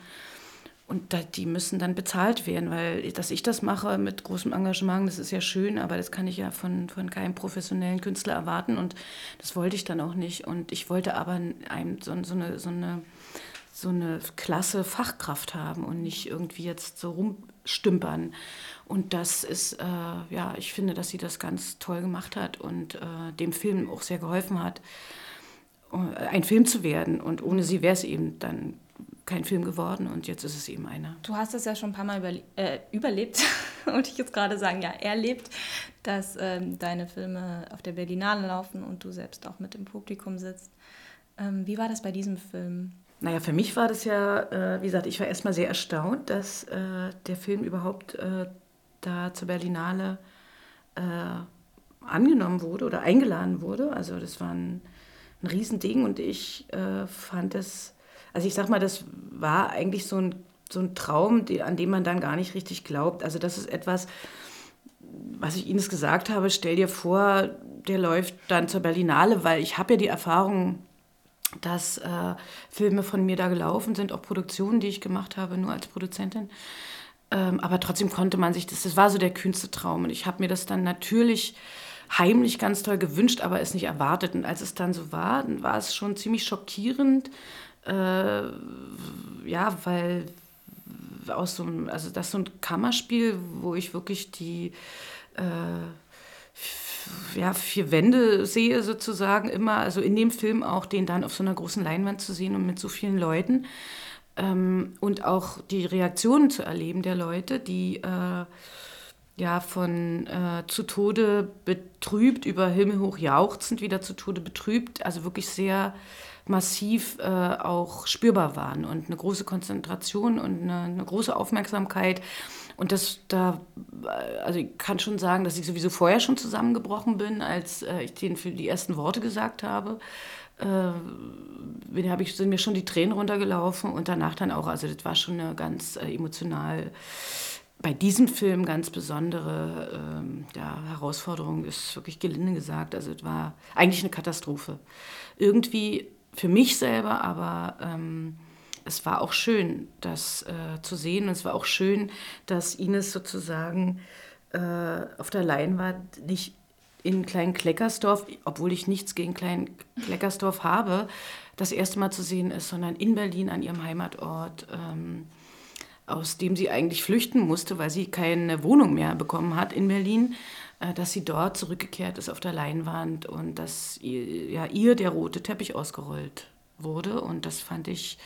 und die müssen dann bezahlt werden, weil dass ich das mache mit großem Engagement, das ist ja schön, aber das kann ich ja von, von keinem professionellen Künstler erwarten und das wollte ich dann auch nicht. Und ich wollte aber einem so, so, eine, so, eine, so eine klasse Fachkraft haben und nicht irgendwie jetzt so rumstümpern. Und das ist, äh, ja, ich finde, dass sie das ganz toll gemacht hat und äh, dem Film auch sehr geholfen hat, äh, ein Film zu werden. Und ohne sie wäre es eben dann kein Film geworden und jetzt ist es eben einer. Du hast es ja schon ein paar Mal überle äh, überlebt, und ich jetzt gerade sagen, ja, erlebt, dass ähm, deine Filme auf der Berlinale laufen und du selbst auch mit im Publikum sitzt. Ähm, wie war das bei diesem Film? Naja, für mich war das ja, äh, wie gesagt, ich war erstmal sehr erstaunt, dass äh, der Film überhaupt äh, da zur Berlinale äh, angenommen wurde oder eingeladen wurde. Also das war ein, ein Riesending und ich äh, fand es also ich sag mal, das war eigentlich so ein, so ein Traum, die, an dem man dann gar nicht richtig glaubt. Also das ist etwas, was ich Ihnen gesagt habe, stell dir vor, der läuft dann zur Berlinale, weil ich habe ja die Erfahrung, dass äh, Filme von mir da gelaufen sind, auch Produktionen, die ich gemacht habe, nur als Produzentin. Ähm, aber trotzdem konnte man sich das, das war so der kühnste Traum. Und ich habe mir das dann natürlich heimlich ganz toll gewünscht, aber es nicht erwartet. Und als es dann so war, dann war es schon ziemlich schockierend, äh, ja, weil aus so einem, also das ist so ein Kammerspiel, wo ich wirklich die äh, ja, vier Wände sehe sozusagen immer, also in dem Film auch den dann auf so einer großen Leinwand zu sehen und mit so vielen Leuten. Ähm, und auch die Reaktionen zu erleben der Leute, die äh, ja von äh, zu Tode betrübt über himmelhoch jauchzend wieder zu Tode betrübt, also wirklich sehr massiv äh, auch spürbar waren und eine große Konzentration und eine, eine, große Aufmerksamkeit. Und das da, äh, also ich kann schon sagen, dass ich sowieso vorher schon zusammengebrochen bin, als äh, ich denen für die ersten Worte gesagt habe. Äh, ich, sind mir schon die Tränen runtergelaufen und danach dann auch, also das war schon eine ganz äh, emotional bei diesem Film ganz besondere ähm, ja, Herausforderung ist wirklich gelinde gesagt. Also es war eigentlich eine Katastrophe. Irgendwie für mich selber, aber ähm, es war auch schön, das äh, zu sehen. Und es war auch schön, dass Ines sozusagen äh, auf der Leinwand nicht in Klein Kleckersdorf, obwohl ich nichts gegen Klein Kleckersdorf habe, das erste Mal zu sehen ist, sondern in Berlin an ihrem Heimatort. Ähm, aus dem sie eigentlich flüchten musste, weil sie keine Wohnung mehr bekommen hat in Berlin, dass sie dort zurückgekehrt ist auf der Leinwand und dass ihr, ja, ihr der rote Teppich ausgerollt wurde. Und das fand ich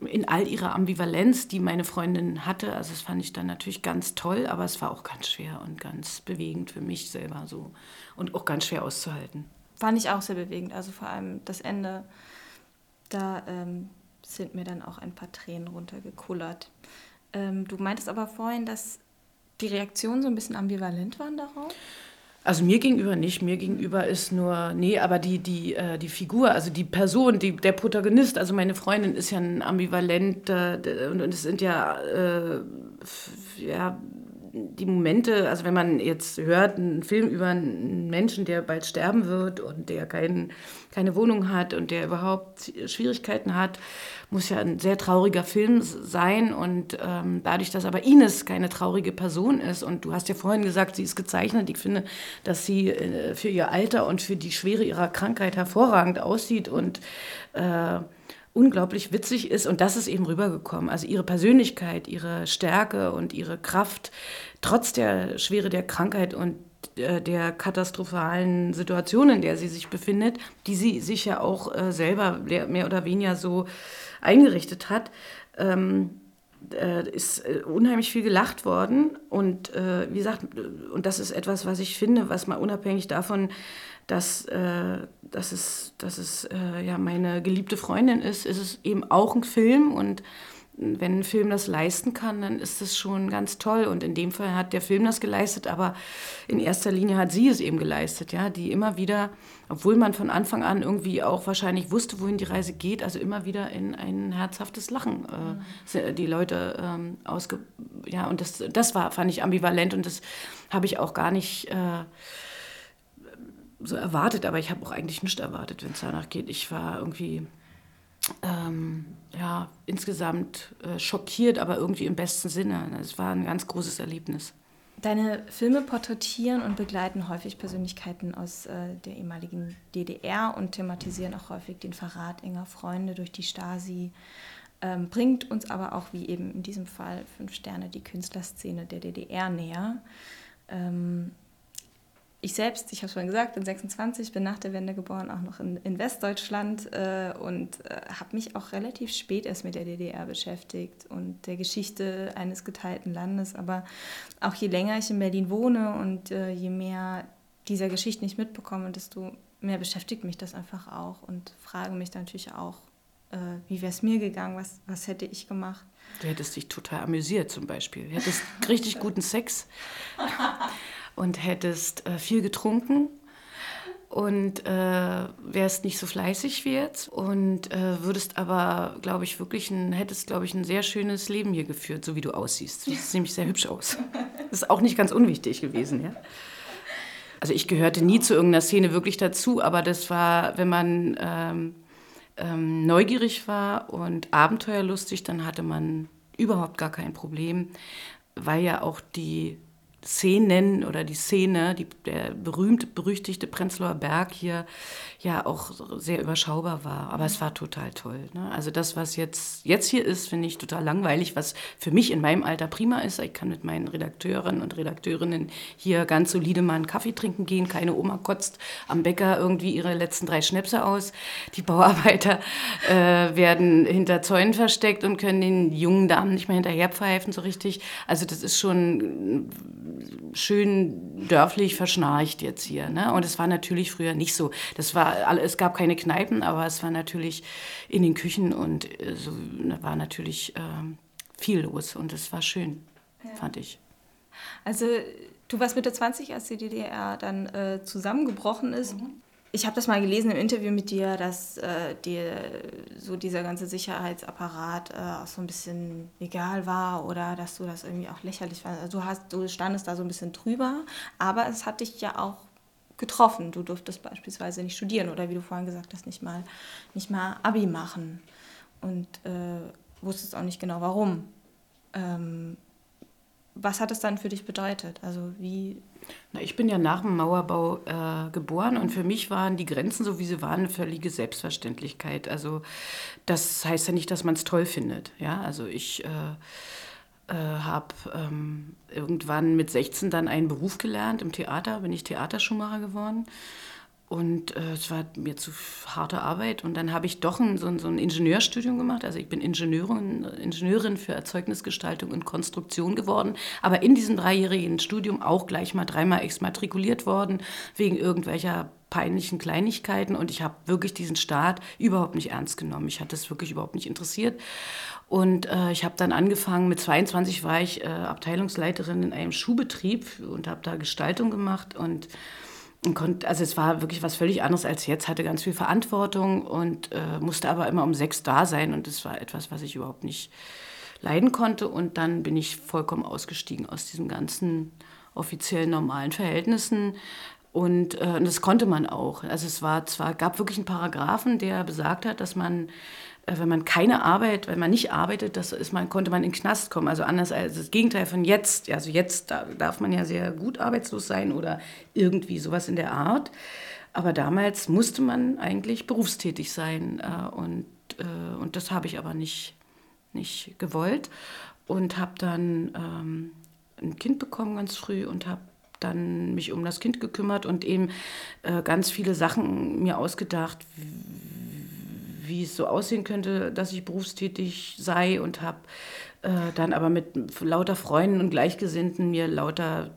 in all ihrer Ambivalenz, die meine Freundin hatte, also das fand ich dann natürlich ganz toll, aber es war auch ganz schwer und ganz bewegend für mich selber so und auch ganz schwer auszuhalten. Fand ich auch sehr bewegend, also vor allem das Ende, da ähm, sind mir dann auch ein paar Tränen runtergekullert. Ähm, du meintest aber vorhin, dass die Reaktionen so ein bisschen ambivalent waren darauf? Also mir gegenüber nicht, mir gegenüber ist nur, nee, aber die, die, äh, die Figur, also die Person, die, der Protagonist, also meine Freundin ist ja ein ambivalenter, und, und es sind ja, äh, ja, die Momente, also wenn man jetzt hört, einen Film über einen Menschen, der bald sterben wird und der kein, keine Wohnung hat und der überhaupt Schwierigkeiten hat, muss ja ein sehr trauriger Film sein. Und ähm, dadurch, dass aber Ines keine traurige Person ist, und du hast ja vorhin gesagt, sie ist gezeichnet, ich finde, dass sie äh, für ihr Alter und für die Schwere ihrer Krankheit hervorragend aussieht und äh, unglaublich witzig ist und das ist eben rübergekommen. Also ihre Persönlichkeit, ihre Stärke und ihre Kraft, trotz der Schwere der Krankheit und äh, der katastrophalen Situation, in der sie sich befindet, die sie sich ja auch äh, selber mehr oder weniger so eingerichtet hat, ähm, äh, ist unheimlich viel gelacht worden. Und wie gesagt, und das ist etwas, was ich finde, was mal unabhängig davon dass, äh, dass es, dass es äh, ja meine geliebte Freundin ist, ist es eben auch ein Film und wenn ein Film das leisten kann, dann ist das schon ganz toll. Und in dem Fall hat der Film das geleistet, aber in erster Linie hat sie es eben geleistet, ja, die immer wieder, obwohl man von Anfang an irgendwie auch wahrscheinlich wusste, wohin die Reise geht, also immer wieder in ein herzhaftes Lachen äh, mhm. die Leute ähm, ausge, ja, und das, das war, fand ich ambivalent und das habe ich auch gar nicht. Äh, so erwartet, aber ich habe auch eigentlich nicht erwartet, wenn es danach geht. Ich war irgendwie ähm, ja, insgesamt äh, schockiert, aber irgendwie im besten Sinne. Es war ein ganz großes Erlebnis. Deine Filme porträtieren und begleiten häufig Persönlichkeiten aus äh, der ehemaligen DDR und thematisieren auch häufig den Verrat enger Freunde durch die Stasi. Ähm, bringt uns aber auch, wie eben in diesem Fall, Fünf Sterne, die Künstlerszene der DDR näher. Ähm, ich selbst, ich habe es schon gesagt, bin 26, bin nach der Wende geboren, auch noch in, in Westdeutschland äh, und äh, habe mich auch relativ spät erst mit der DDR beschäftigt und der Geschichte eines geteilten Landes. Aber auch je länger ich in Berlin wohne und äh, je mehr dieser Geschichte nicht mitbekomme, desto mehr beschäftigt mich das einfach auch und frage mich dann natürlich auch, äh, wie wäre es mir gegangen, was, was hätte ich gemacht. Du hättest dich total amüsiert zum Beispiel. Du hättest richtig guten Sex und hättest äh, viel getrunken und äh, wärst nicht so fleißig wie jetzt und äh, würdest aber, glaube ich, wirklich ein, hättest, glaube ich, ein sehr schönes Leben hier geführt, so wie du aussiehst. Du siehst nämlich sehr hübsch aus. Das ist auch nicht ganz unwichtig gewesen, ja. Also ich gehörte nie zu irgendeiner Szene wirklich dazu, aber das war, wenn man ähm, ähm, neugierig war und abenteuerlustig, dann hatte man überhaupt gar kein Problem, weil ja auch die Szenen oder die Szene, die, der berühmt berüchtigte Prenzlauer Berg hier ja auch sehr überschaubar war. Aber es war total toll. Ne? Also das, was jetzt, jetzt hier ist, finde ich total langweilig, was für mich in meinem Alter prima ist. Ich kann mit meinen Redakteuren und Redakteurinnen hier ganz solide mal einen Kaffee trinken gehen. Keine Oma kotzt am Bäcker irgendwie ihre letzten drei Schnäpse aus. Die Bauarbeiter äh, werden hinter Zäunen versteckt und können den jungen Damen nicht mehr hinterherpfeifen so richtig. Also das ist schon schön dörflich verschnarcht jetzt hier. Ne? Und es war natürlich früher nicht so. Das war, es gab keine Kneipen, aber es war natürlich in den Küchen und äh, so war natürlich äh, viel los und es war schön, ja. fand ich. Also du warst Mitte 20, als die DDR dann äh, zusammengebrochen ist. Mhm. Ich habe das mal gelesen im Interview mit dir, dass äh, dir so dieser ganze Sicherheitsapparat äh, auch so ein bisschen egal war oder dass du das irgendwie auch lächerlich fandest. Also du, hast, du standest da so ein bisschen drüber, aber es hat dich ja auch getroffen. Du durftest beispielsweise nicht studieren oder wie du vorhin gesagt hast, nicht mal, nicht mal Abi machen und äh, wusstest auch nicht genau warum. Ähm, was hat es dann für dich bedeutet? Also wie na, ich bin ja nach dem Mauerbau äh, geboren und für mich waren die Grenzen, so wie sie waren, eine völlige Selbstverständlichkeit. Also das heißt ja nicht, dass man es toll findet. Ja, also ich äh, äh, habe ähm, irgendwann mit 16 dann einen Beruf gelernt im Theater, bin ich Theaterschuhmacher geworden. Und äh, es war mir zu harte Arbeit. Und dann habe ich doch ein, so, ein, so ein Ingenieurstudium gemacht. Also ich bin Ingenieurin, Ingenieurin für Erzeugnisgestaltung und Konstruktion geworden. Aber in diesem dreijährigen Studium auch gleich mal dreimal exmatrikuliert worden, wegen irgendwelcher peinlichen Kleinigkeiten. Und ich habe wirklich diesen Staat überhaupt nicht ernst genommen. Ich hatte es wirklich überhaupt nicht interessiert. Und äh, ich habe dann angefangen, mit 22 war ich äh, Abteilungsleiterin in einem Schuhbetrieb und habe da Gestaltung gemacht und Konnte, also es war wirklich was völlig anderes als jetzt, hatte ganz viel Verantwortung und äh, musste aber immer um sechs da sein und das war etwas, was ich überhaupt nicht leiden konnte und dann bin ich vollkommen ausgestiegen aus diesen ganzen offiziellen normalen Verhältnissen und äh, das konnte man auch. Also es war zwar gab wirklich einen Paragraphen, der besagt hat, dass man wenn man keine Arbeit, wenn man nicht arbeitet, das ist man, konnte man in den Knast kommen. Also anders als das Gegenteil von jetzt. Also jetzt darf man ja sehr gut arbeitslos sein oder irgendwie sowas in der Art. Aber damals musste man eigentlich berufstätig sein. Äh, und, äh, und das habe ich aber nicht, nicht gewollt. Und habe dann ähm, ein Kind bekommen ganz früh und habe dann mich um das Kind gekümmert und eben äh, ganz viele Sachen mir ausgedacht, wie es so aussehen könnte, dass ich berufstätig sei und habe äh, dann aber mit lauter Freunden und Gleichgesinnten mir lauter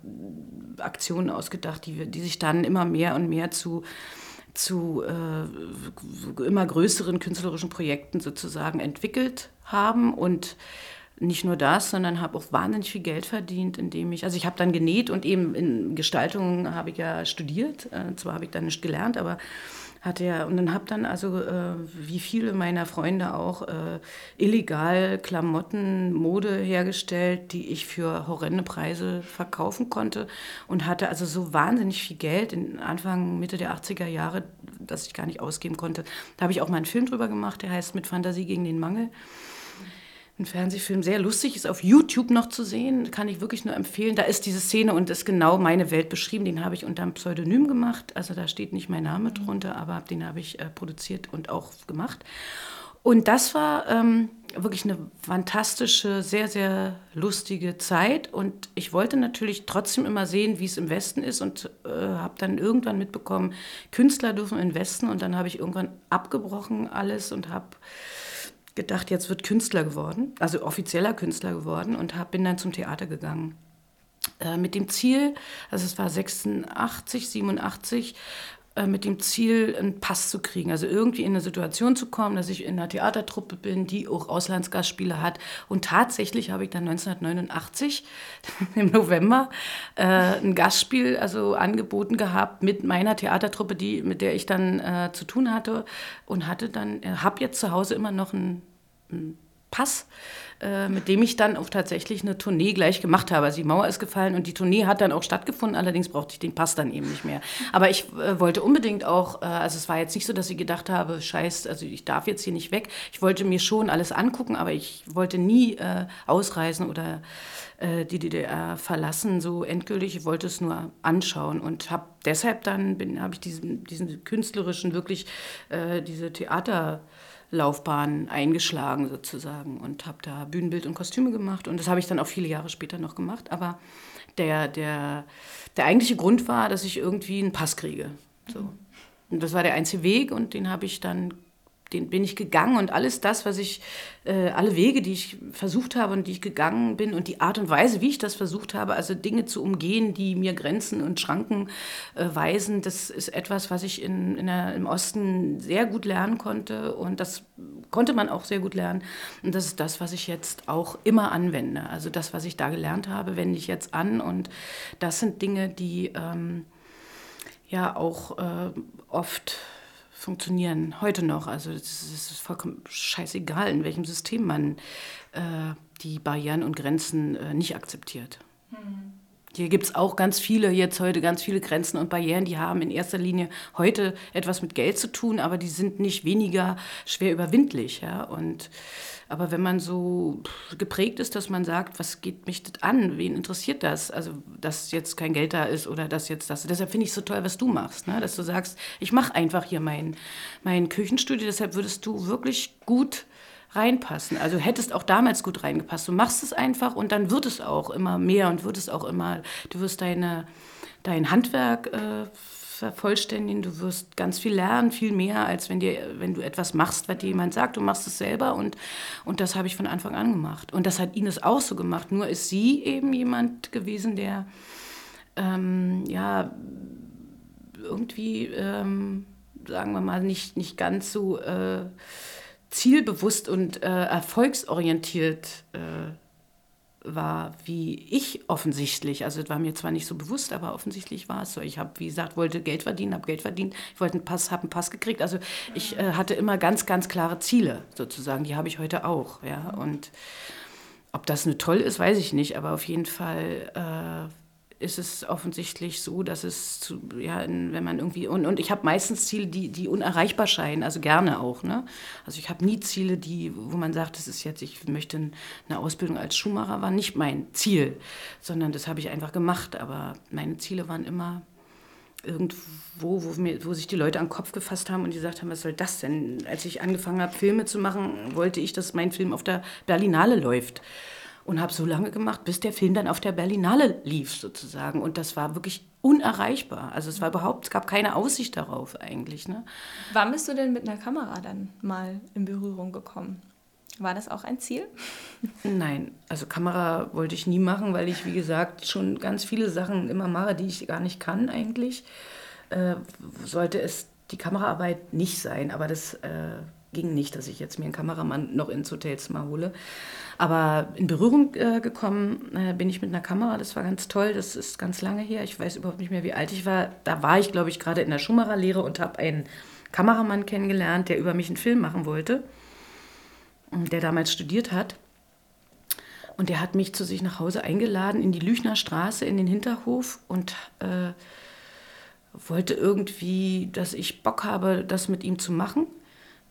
Aktionen ausgedacht, die, die sich dann immer mehr und mehr zu zu äh, immer größeren künstlerischen Projekten sozusagen entwickelt haben. Und nicht nur das, sondern habe auch wahnsinnig viel Geld verdient, indem ich, also ich habe dann genäht und eben in Gestaltung habe ich ja studiert, äh, zwar habe ich dann nicht gelernt, aber hatte ja, und dann habe dann also, äh, wie viele meiner Freunde auch, äh, illegal Klamotten, Mode hergestellt, die ich für horrende Preise verkaufen konnte und hatte also so wahnsinnig viel Geld in Anfang, Mitte der 80er Jahre, dass ich gar nicht ausgeben konnte. Da habe ich auch mal einen Film drüber gemacht, der heißt Mit Fantasie gegen den Mangel ein Fernsehfilm, sehr lustig, ist auf YouTube noch zu sehen, kann ich wirklich nur empfehlen. Da ist diese Szene und ist genau meine Welt beschrieben. Den habe ich unter einem Pseudonym gemacht, also da steht nicht mein Name drunter, aber den habe ich äh, produziert und auch gemacht. Und das war ähm, wirklich eine fantastische, sehr, sehr lustige Zeit. Und ich wollte natürlich trotzdem immer sehen, wie es im Westen ist und äh, habe dann irgendwann mitbekommen, Künstler dürfen im Westen. Und dann habe ich irgendwann abgebrochen alles und habe gedacht, jetzt wird Künstler geworden, also offizieller Künstler geworden und hab, bin dann zum Theater gegangen. Äh, mit dem Ziel, also es war 86, 87, äh, mit dem Ziel, einen Pass zu kriegen. Also irgendwie in eine Situation zu kommen, dass ich in einer Theatertruppe bin, die auch Auslandsgastspiele hat. Und tatsächlich habe ich dann 1989 im November äh, ein Gastspiel also angeboten gehabt mit meiner Theatertruppe, die, mit der ich dann äh, zu tun hatte. Und hatte dann, äh, habe jetzt zu Hause immer noch ein, ein Pass, äh, mit dem ich dann auch tatsächlich eine Tournee gleich gemacht habe. Also die Mauer ist gefallen und die Tournee hat dann auch stattgefunden, allerdings brauchte ich den Pass dann eben nicht mehr. Aber ich äh, wollte unbedingt auch, äh, also es war jetzt nicht so, dass ich gedacht habe, scheiß, also ich darf jetzt hier nicht weg. Ich wollte mir schon alles angucken, aber ich wollte nie äh, ausreisen oder äh, die DDR verlassen, so endgültig. Ich wollte es nur anschauen und habe deshalb dann, habe ich diesen, diesen künstlerischen, wirklich diese Theater- Laufbahn eingeschlagen sozusagen und habe da Bühnenbild und Kostüme gemacht und das habe ich dann auch viele Jahre später noch gemacht. Aber der, der, der eigentliche Grund war, dass ich irgendwie einen Pass kriege. So. Und das war der einzige Weg und den habe ich dann den bin ich gegangen und alles das, was ich, äh, alle Wege, die ich versucht habe und die ich gegangen bin und die Art und Weise, wie ich das versucht habe, also Dinge zu umgehen, die mir Grenzen und Schranken äh, weisen, das ist etwas, was ich in, in der, im Osten sehr gut lernen konnte und das konnte man auch sehr gut lernen. Und das ist das, was ich jetzt auch immer anwende. Also das, was ich da gelernt habe, wende ich jetzt an und das sind Dinge, die ähm, ja auch äh, oft funktionieren heute noch. Also es ist vollkommen scheißegal, in welchem System man äh, die Barrieren und Grenzen äh, nicht akzeptiert. Mhm. Hier gibt es auch ganz viele, jetzt heute ganz viele Grenzen und Barrieren, die haben in erster Linie heute etwas mit Geld zu tun, aber die sind nicht weniger schwer überwindlich. Ja? Und, aber wenn man so geprägt ist, dass man sagt, was geht mich das an, wen interessiert das? Also, dass jetzt kein Geld da ist oder dass jetzt das. Deshalb finde ich es so toll, was du machst, ne? dass du sagst, ich mache einfach hier mein, mein Küchenstudio, deshalb würdest du wirklich gut reinpassen. Also hättest auch damals gut reingepasst. Du machst es einfach und dann wird es auch immer mehr und wird es auch immer, du wirst deine, dein Handwerk äh, vervollständigen, du wirst ganz viel lernen, viel mehr, als wenn, dir, wenn du etwas machst, was dir jemand sagt, du machst es selber und, und das habe ich von Anfang an gemacht. Und das hat Ines auch so gemacht, nur ist sie eben jemand gewesen, der ähm, ja irgendwie, ähm, sagen wir mal, nicht, nicht ganz so... Äh, zielbewusst und äh, erfolgsorientiert äh, war wie ich offensichtlich. Also es war mir zwar nicht so bewusst, aber offensichtlich war es so. Ich habe, wie gesagt, wollte Geld verdienen, habe Geld verdient. Ich wollte einen Pass, habe einen Pass gekriegt. Also ich äh, hatte immer ganz, ganz klare Ziele sozusagen. Die habe ich heute auch. Ja. Und ob das nur toll ist, weiß ich nicht. Aber auf jeden Fall äh, ist es offensichtlich so, dass es, zu, ja, wenn man irgendwie, und, und ich habe meistens Ziele, die, die unerreichbar scheinen, also gerne auch. Ne? Also ich habe nie Ziele, die, wo man sagt, das ist jetzt, ich möchte eine Ausbildung als Schuhmacher, war nicht mein Ziel, sondern das habe ich einfach gemacht. Aber meine Ziele waren immer irgendwo, wo, mir, wo sich die Leute an den Kopf gefasst haben und die gesagt haben, was soll das denn? Als ich angefangen habe, Filme zu machen, wollte ich, dass mein Film auf der Berlinale läuft und habe so lange gemacht, bis der Film dann auf der Berlinale lief sozusagen. Und das war wirklich unerreichbar. Also es war überhaupt, es gab keine Aussicht darauf eigentlich. Ne? Wann bist du denn mit einer Kamera dann mal in Berührung gekommen? War das auch ein Ziel? Nein, also Kamera wollte ich nie machen, weil ich, wie gesagt, schon ganz viele Sachen immer mache, die ich gar nicht kann eigentlich. Äh, sollte es die Kameraarbeit nicht sein, aber das äh, ging nicht, dass ich jetzt mir einen Kameramann noch ins Hotelzimmer hole. Aber in Berührung äh, gekommen äh, bin ich mit einer Kamera, das war ganz toll, das ist ganz lange her, ich weiß überhaupt nicht mehr, wie alt ich war. Da war ich, glaube ich, gerade in der Schumacher-Lehre und habe einen Kameramann kennengelernt, der über mich einen Film machen wollte, der damals studiert hat. Und der hat mich zu sich nach Hause eingeladen in die Lüchner Straße, in den Hinterhof und äh, wollte irgendwie, dass ich Bock habe, das mit ihm zu machen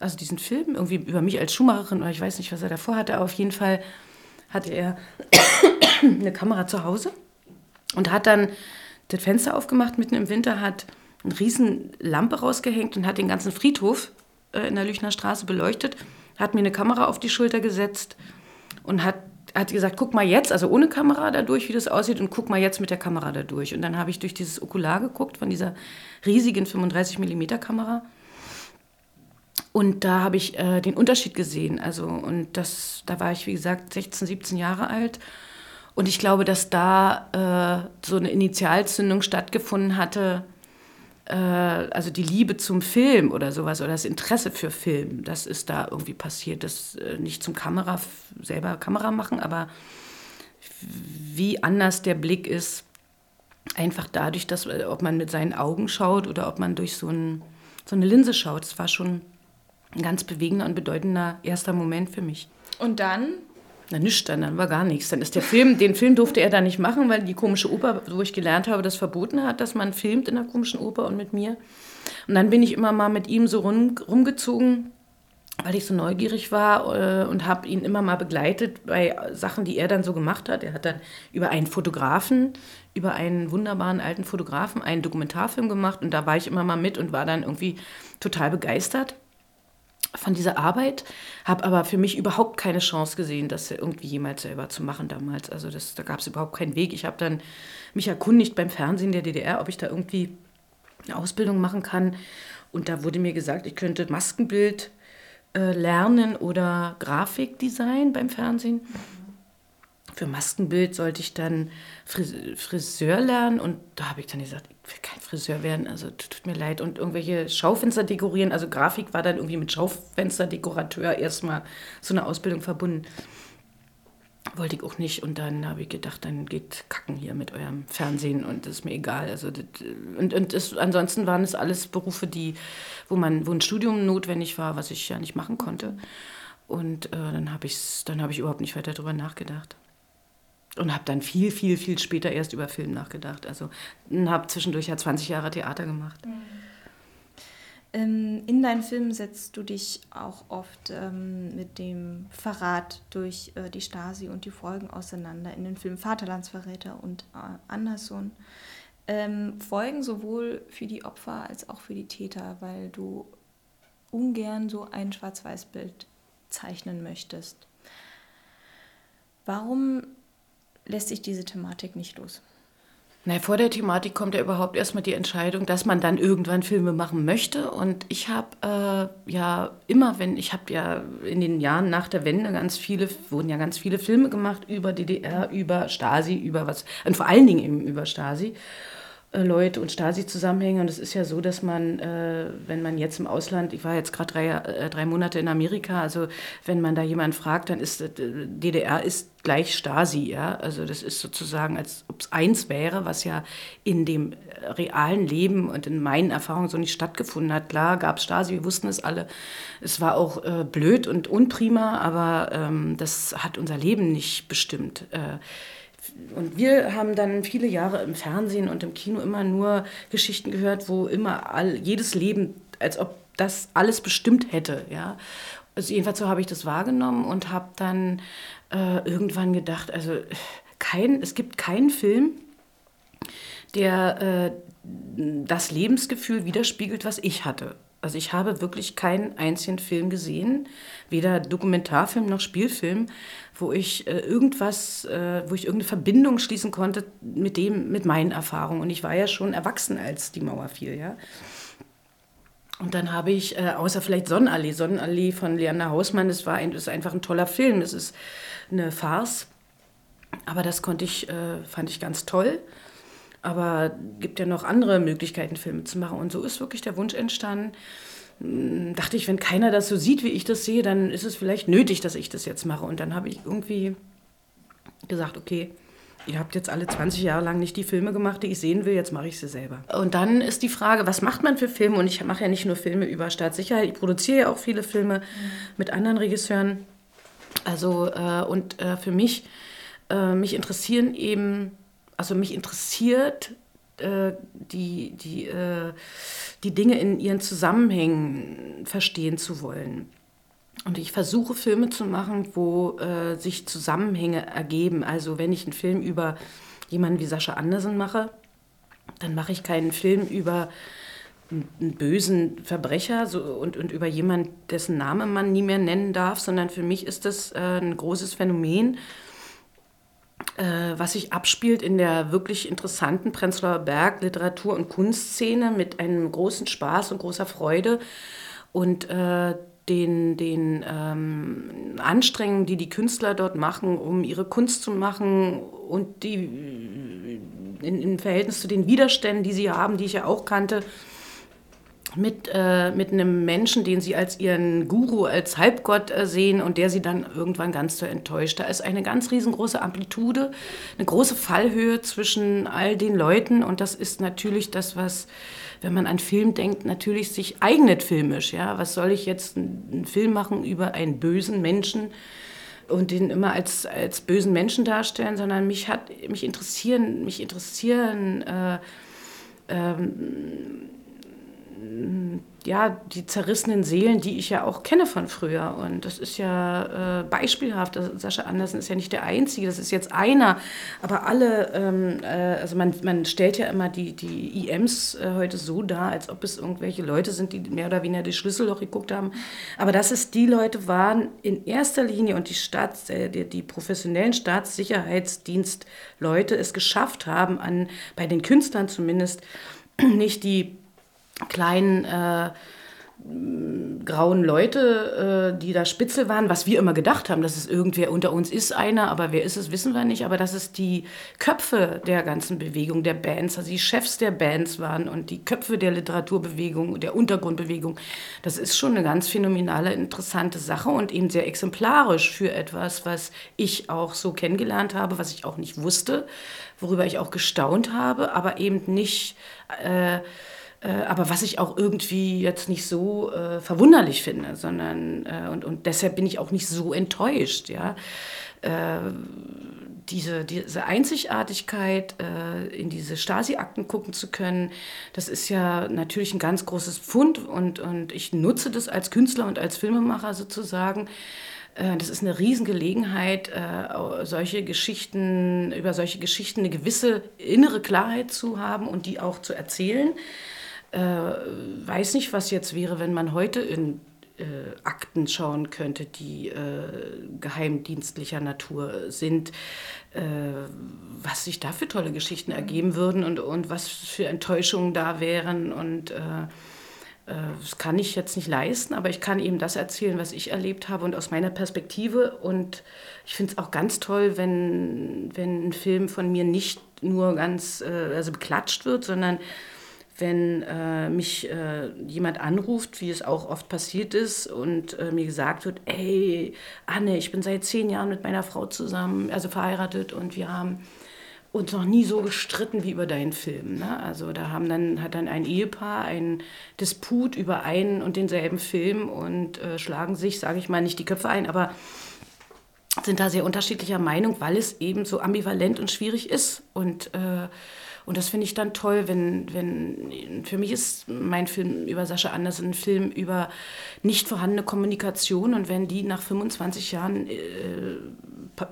also diesen Film, irgendwie über mich als Schuhmacherin oder ich weiß nicht, was er davor hatte, aber auf jeden Fall hatte er eine Kamera zu Hause und hat dann das Fenster aufgemacht mitten im Winter, hat eine riesen Lampe rausgehängt und hat den ganzen Friedhof äh, in der Lüchner Straße beleuchtet, hat mir eine Kamera auf die Schulter gesetzt und hat, hat gesagt, guck mal jetzt, also ohne Kamera da durch, wie das aussieht und guck mal jetzt mit der Kamera da durch. Und dann habe ich durch dieses Okular geguckt von dieser riesigen 35 mm Kamera und da habe ich äh, den Unterschied gesehen. Also, und das, da war ich, wie gesagt, 16, 17 Jahre alt. Und ich glaube, dass da äh, so eine Initialzündung stattgefunden hatte, äh, also die Liebe zum Film oder sowas oder das Interesse für Film. Das ist da irgendwie passiert. Das äh, nicht zum Kamera, selber Kamera machen, aber wie anders der Blick ist, einfach dadurch, dass, äh, ob man mit seinen Augen schaut oder ob man durch so, ein, so eine Linse schaut. Das war schon ein ganz bewegender und bedeutender erster Moment für mich. Und dann? Na, nichts, dann, dann war gar nichts. Dann ist der Film, den Film durfte er dann nicht machen, weil die komische Oper, wo ich gelernt habe, das verboten hat, dass man filmt in der komischen Oper und mit mir. Und dann bin ich immer mal mit ihm so rum, rumgezogen, weil ich so neugierig war äh, und habe ihn immer mal begleitet bei Sachen, die er dann so gemacht hat. Er hat dann über einen Fotografen, über einen wunderbaren alten Fotografen einen Dokumentarfilm gemacht und da war ich immer mal mit und war dann irgendwie total begeistert von dieser Arbeit, habe aber für mich überhaupt keine Chance gesehen, das irgendwie jemals selber zu machen damals. Also das, da gab es überhaupt keinen Weg. Ich habe dann mich erkundigt beim Fernsehen der DDR, ob ich da irgendwie eine Ausbildung machen kann. Und da wurde mir gesagt, ich könnte Maskenbild äh, lernen oder Grafikdesign beim Fernsehen. Für Maskenbild sollte ich dann Friseur lernen und da habe ich dann gesagt, ich will kein Friseur werden, also tut mir leid. Und irgendwelche Schaufenster dekorieren, also Grafik war dann irgendwie mit Schaufensterdekorateur erstmal so eine Ausbildung verbunden. Wollte ich auch nicht. Und dann habe ich gedacht, dann geht kacken hier mit eurem Fernsehen und das ist mir egal. Also das, und und das, ansonsten waren es alles Berufe, die, wo, man, wo ein Studium notwendig war, was ich ja nicht machen konnte. Und äh, dann habe hab ich überhaupt nicht weiter darüber nachgedacht. Und habe dann viel, viel, viel später erst über Film nachgedacht. Also habe zwischendurch ja 20 Jahre Theater gemacht. Mhm. Ähm, in deinen Filmen setzt du dich auch oft ähm, mit dem Verrat durch äh, die Stasi und die Folgen auseinander. In den Filmen Vaterlandsverräter und äh, Anderson. Ähm, Folgen sowohl für die Opfer als auch für die Täter, weil du ungern so ein Schwarz-Weiß-Bild zeichnen möchtest. Warum lässt sich diese Thematik nicht los? Na, vor der Thematik kommt ja überhaupt erstmal die Entscheidung, dass man dann irgendwann Filme machen möchte. Und ich habe äh, ja immer, wenn ich habe ja in den Jahren nach der Wende ganz viele, wurden ja ganz viele Filme gemacht über DDR, über Stasi, über was, und vor allen Dingen eben über Stasi. Äh, Leute und Stasi-Zusammenhänge. Und es ist ja so, dass man, äh, wenn man jetzt im Ausland, ich war jetzt gerade drei, äh, drei Monate in Amerika, also wenn man da jemanden fragt, dann ist äh, DDR ist gleich Stasi, ja. Also das ist sozusagen, als ob es eins wäre, was ja in dem äh, realen Leben und in meinen Erfahrungen so nicht stattgefunden hat. Klar gab es Stasi, wir wussten es alle. Es war auch äh, blöd und unprima, aber ähm, das hat unser Leben nicht bestimmt und wir haben dann viele Jahre im Fernsehen und im Kino immer nur Geschichten gehört, wo immer all, jedes Leben, als ob das alles bestimmt hätte. Ja? Also jedenfalls so habe ich das wahrgenommen und habe dann äh, irgendwann gedacht, also kein, es gibt keinen Film, der äh, das Lebensgefühl widerspiegelt, was ich hatte. Also ich habe wirklich keinen einzigen Film gesehen, weder Dokumentarfilm noch Spielfilm, wo ich äh, irgendwas, äh, wo ich irgendeine Verbindung schließen konnte mit dem, mit meinen Erfahrungen. Und ich war ja schon erwachsen, als die Mauer fiel, ja. Und dann habe ich, äh, außer vielleicht Sonnenallee, Sonnenallee von Leander Hausmann, das war ein, ist einfach ein toller Film, das ist eine Farce. Aber das konnte ich, äh, fand ich ganz toll. Aber gibt ja noch andere Möglichkeiten, Filme zu machen. Und so ist wirklich der Wunsch entstanden. Hm, dachte ich, wenn keiner das so sieht, wie ich das sehe, dann ist es vielleicht nötig, dass ich das jetzt mache. Und dann habe ich irgendwie gesagt, okay, ihr habt jetzt alle 20 Jahre lang nicht die Filme gemacht, die ich sehen will, jetzt mache ich sie selber. Und dann ist die Frage, was macht man für Filme? Und ich mache ja nicht nur Filme über Staatssicherheit, ich produziere ja auch viele Filme mit anderen Regisseuren. Also, äh, und äh, für mich, äh, mich interessieren eben also mich interessiert äh, die, die, äh, die Dinge in ihren Zusammenhängen verstehen zu wollen. Und ich versuche Filme zu machen, wo äh, sich Zusammenhänge ergeben. Also wenn ich einen Film über jemanden wie Sascha Andersen mache, dann mache ich keinen Film über einen bösen Verbrecher so, und, und über jemanden, dessen Name man nie mehr nennen darf, sondern für mich ist das äh, ein großes Phänomen, was sich abspielt in der wirklich interessanten Prenzlauer Berg Literatur- und Kunstszene mit einem großen Spaß und großer Freude und äh, den, den ähm, Anstrengungen, die die Künstler dort machen, um ihre Kunst zu machen und die in, im Verhältnis zu den Widerständen, die sie haben, die ich ja auch kannte, mit, äh, mit einem Menschen, den sie als ihren Guru, als Halbgott äh, sehen und der sie dann irgendwann ganz so enttäuscht. Da ist eine ganz riesengroße Amplitude, eine große Fallhöhe zwischen all den Leuten und das ist natürlich das, was, wenn man an Film denkt, natürlich sich eignet filmisch. Ja? Was soll ich jetzt einen Film machen über einen bösen Menschen? und den immer als, als bösen Menschen darstellen, sondern mich hat mich interessieren, mich interessieren äh, ähm, ja, die zerrissenen Seelen, die ich ja auch kenne von früher. Und das ist ja äh, beispielhaft. Also Sascha Andersen ist ja nicht der Einzige, das ist jetzt einer. Aber alle, ähm, äh, also man, man stellt ja immer die, die IMs äh, heute so dar, als ob es irgendwelche Leute sind, die mehr oder weniger das Schlüsselloch geguckt haben. Aber dass es die Leute waren in erster Linie und die, Staats, äh, die, die professionellen Staatssicherheitsdienstleute es geschafft haben, an, bei den Künstlern zumindest, nicht die kleinen äh, grauen Leute, äh, die da Spitzel waren, was wir immer gedacht haben, dass es irgendwer unter uns ist, einer, aber wer ist es, wissen wir nicht, aber dass es die Köpfe der ganzen Bewegung, der Bands, also die Chefs der Bands waren und die Köpfe der Literaturbewegung, der Untergrundbewegung, das ist schon eine ganz phänomenale, interessante Sache und eben sehr exemplarisch für etwas, was ich auch so kennengelernt habe, was ich auch nicht wusste, worüber ich auch gestaunt habe, aber eben nicht... Äh, äh, aber was ich auch irgendwie jetzt nicht so äh, verwunderlich finde, sondern äh, und, und deshalb bin ich auch nicht so enttäuscht, ja. Äh, diese, diese Einzigartigkeit, äh, in diese Stasi-Akten gucken zu können, das ist ja natürlich ein ganz großes Pfund und, und ich nutze das als Künstler und als Filmemacher sozusagen. Das ist eine Riesengelegenheit, solche Geschichten, über solche Geschichten eine gewisse innere Klarheit zu haben und die auch zu erzählen äh, weiß nicht, was jetzt wäre, wenn man heute in äh, Akten schauen könnte, die äh, geheimdienstlicher Natur sind, äh, was sich da für tolle Geschichten ergeben würden und, und was für Enttäuschungen da wären. Und äh, äh, das kann ich jetzt nicht leisten, aber ich kann eben das erzählen, was ich erlebt habe und aus meiner Perspektive. Und ich finde es auch ganz toll, wenn, wenn ein Film von mir nicht nur ganz also beklatscht wird, sondern wenn äh, mich äh, jemand anruft, wie es auch oft passiert ist, und äh, mir gesagt wird, ey, Anne, ich bin seit zehn Jahren mit meiner Frau zusammen, also verheiratet, und wir haben uns noch nie so gestritten wie über deinen Film. Ne? Also da haben dann, hat dann ein Ehepaar einen Disput über einen und denselben Film und äh, schlagen sich, sage ich mal, nicht die Köpfe ein, aber sind da sehr unterschiedlicher Meinung, weil es eben so ambivalent und schwierig ist. Und äh, und das finde ich dann toll, wenn, wenn, für mich ist mein Film über Sascha Andersen ein Film über nicht vorhandene Kommunikation und wenn die nach 25 Jahren äh,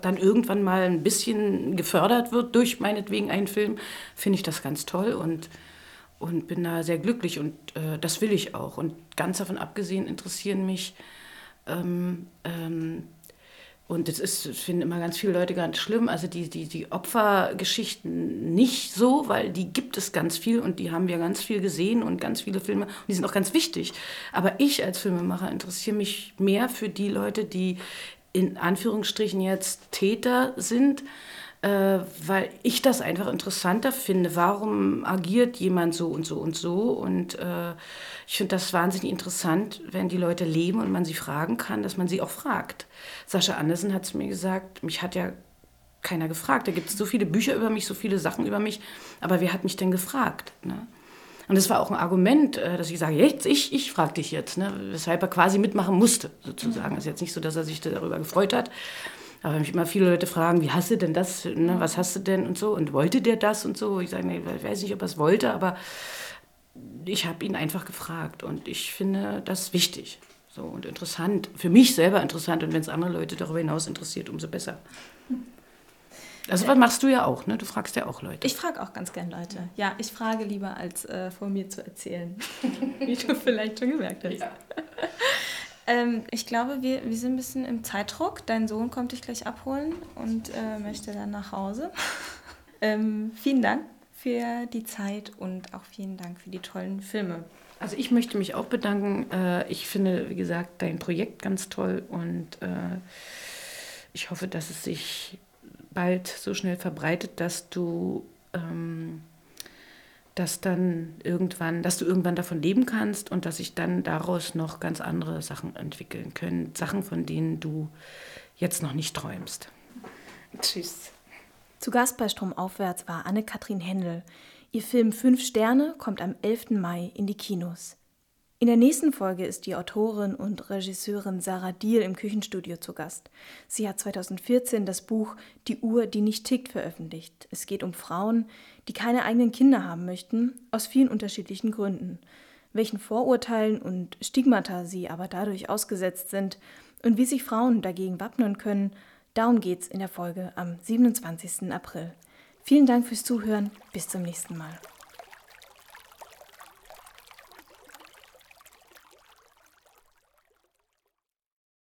dann irgendwann mal ein bisschen gefördert wird durch meinetwegen einen Film, finde ich das ganz toll und, und bin da sehr glücklich und äh, das will ich auch. Und ganz davon abgesehen interessieren mich ähm, ähm, und das ist, das finden immer ganz viele Leute ganz schlimm. Also die, die, die Opfergeschichten nicht so, weil die gibt es ganz viel und die haben wir ganz viel gesehen und ganz viele Filme und die sind auch ganz wichtig. Aber ich als Filmemacher interessiere mich mehr für die Leute, die in Anführungsstrichen jetzt Täter sind, äh, weil ich das einfach interessanter finde. Warum agiert jemand so und so und so? Und äh, ich finde das wahnsinnig interessant, wenn die Leute leben und man sie fragen kann, dass man sie auch fragt. Sascha Andersen hat zu mir gesagt, mich hat ja keiner gefragt. Da gibt es so viele Bücher über mich, so viele Sachen über mich, aber wer hat mich denn gefragt? Ne? Und das war auch ein Argument, äh, dass ich sage, jetzt, ich, ich frage dich jetzt, ne? weshalb er quasi mitmachen musste, sozusagen. Es ist jetzt nicht so, dass er sich darüber gefreut hat. Aber mich immer viele Leute fragen, wie hast du denn das, ne? was hast du denn und so und wollte der das und so. Ich sage, nee, ich weiß nicht, ob er es wollte, aber ich habe ihn einfach gefragt und ich finde das wichtig so, und interessant. Für mich selber interessant und wenn es andere Leute darüber hinaus interessiert, umso besser. Also was machst du ja auch, ne? Du fragst ja auch Leute. Ich frage auch ganz gern Leute. Ja, ich frage lieber, als äh, vor mir zu erzählen, wie du vielleicht schon gemerkt hast. Ja. ähm, ich glaube, wir, wir sind ein bisschen im Zeitdruck. Dein Sohn kommt dich gleich abholen und äh, möchte dann nach Hause. ähm, vielen Dank für die Zeit und auch vielen Dank für die tollen Filme. Also ich möchte mich auch bedanken. Äh, ich finde, wie gesagt, dein Projekt ganz toll und äh, ich hoffe, dass es sich bald so schnell verbreitet, dass du ähm, dass dann irgendwann, dass du irgendwann davon leben kannst und dass sich dann daraus noch ganz andere Sachen entwickeln können. Sachen, von denen du jetzt noch nicht träumst. Tschüss. Zu Gast bei Stromaufwärts war Anne-Kathrin Händel. Ihr Film Fünf Sterne kommt am 11. Mai in die Kinos. In der nächsten Folge ist die Autorin und Regisseurin Sarah Diel im Küchenstudio zu Gast. Sie hat 2014 das Buch Die Uhr, die nicht tickt veröffentlicht. Es geht um Frauen, die keine eigenen Kinder haben möchten, aus vielen unterschiedlichen Gründen. Welchen Vorurteilen und Stigmata sie aber dadurch ausgesetzt sind und wie sich Frauen dagegen wappnen können, darum geht's in der Folge am 27. April. Vielen Dank fürs Zuhören. Bis zum nächsten Mal.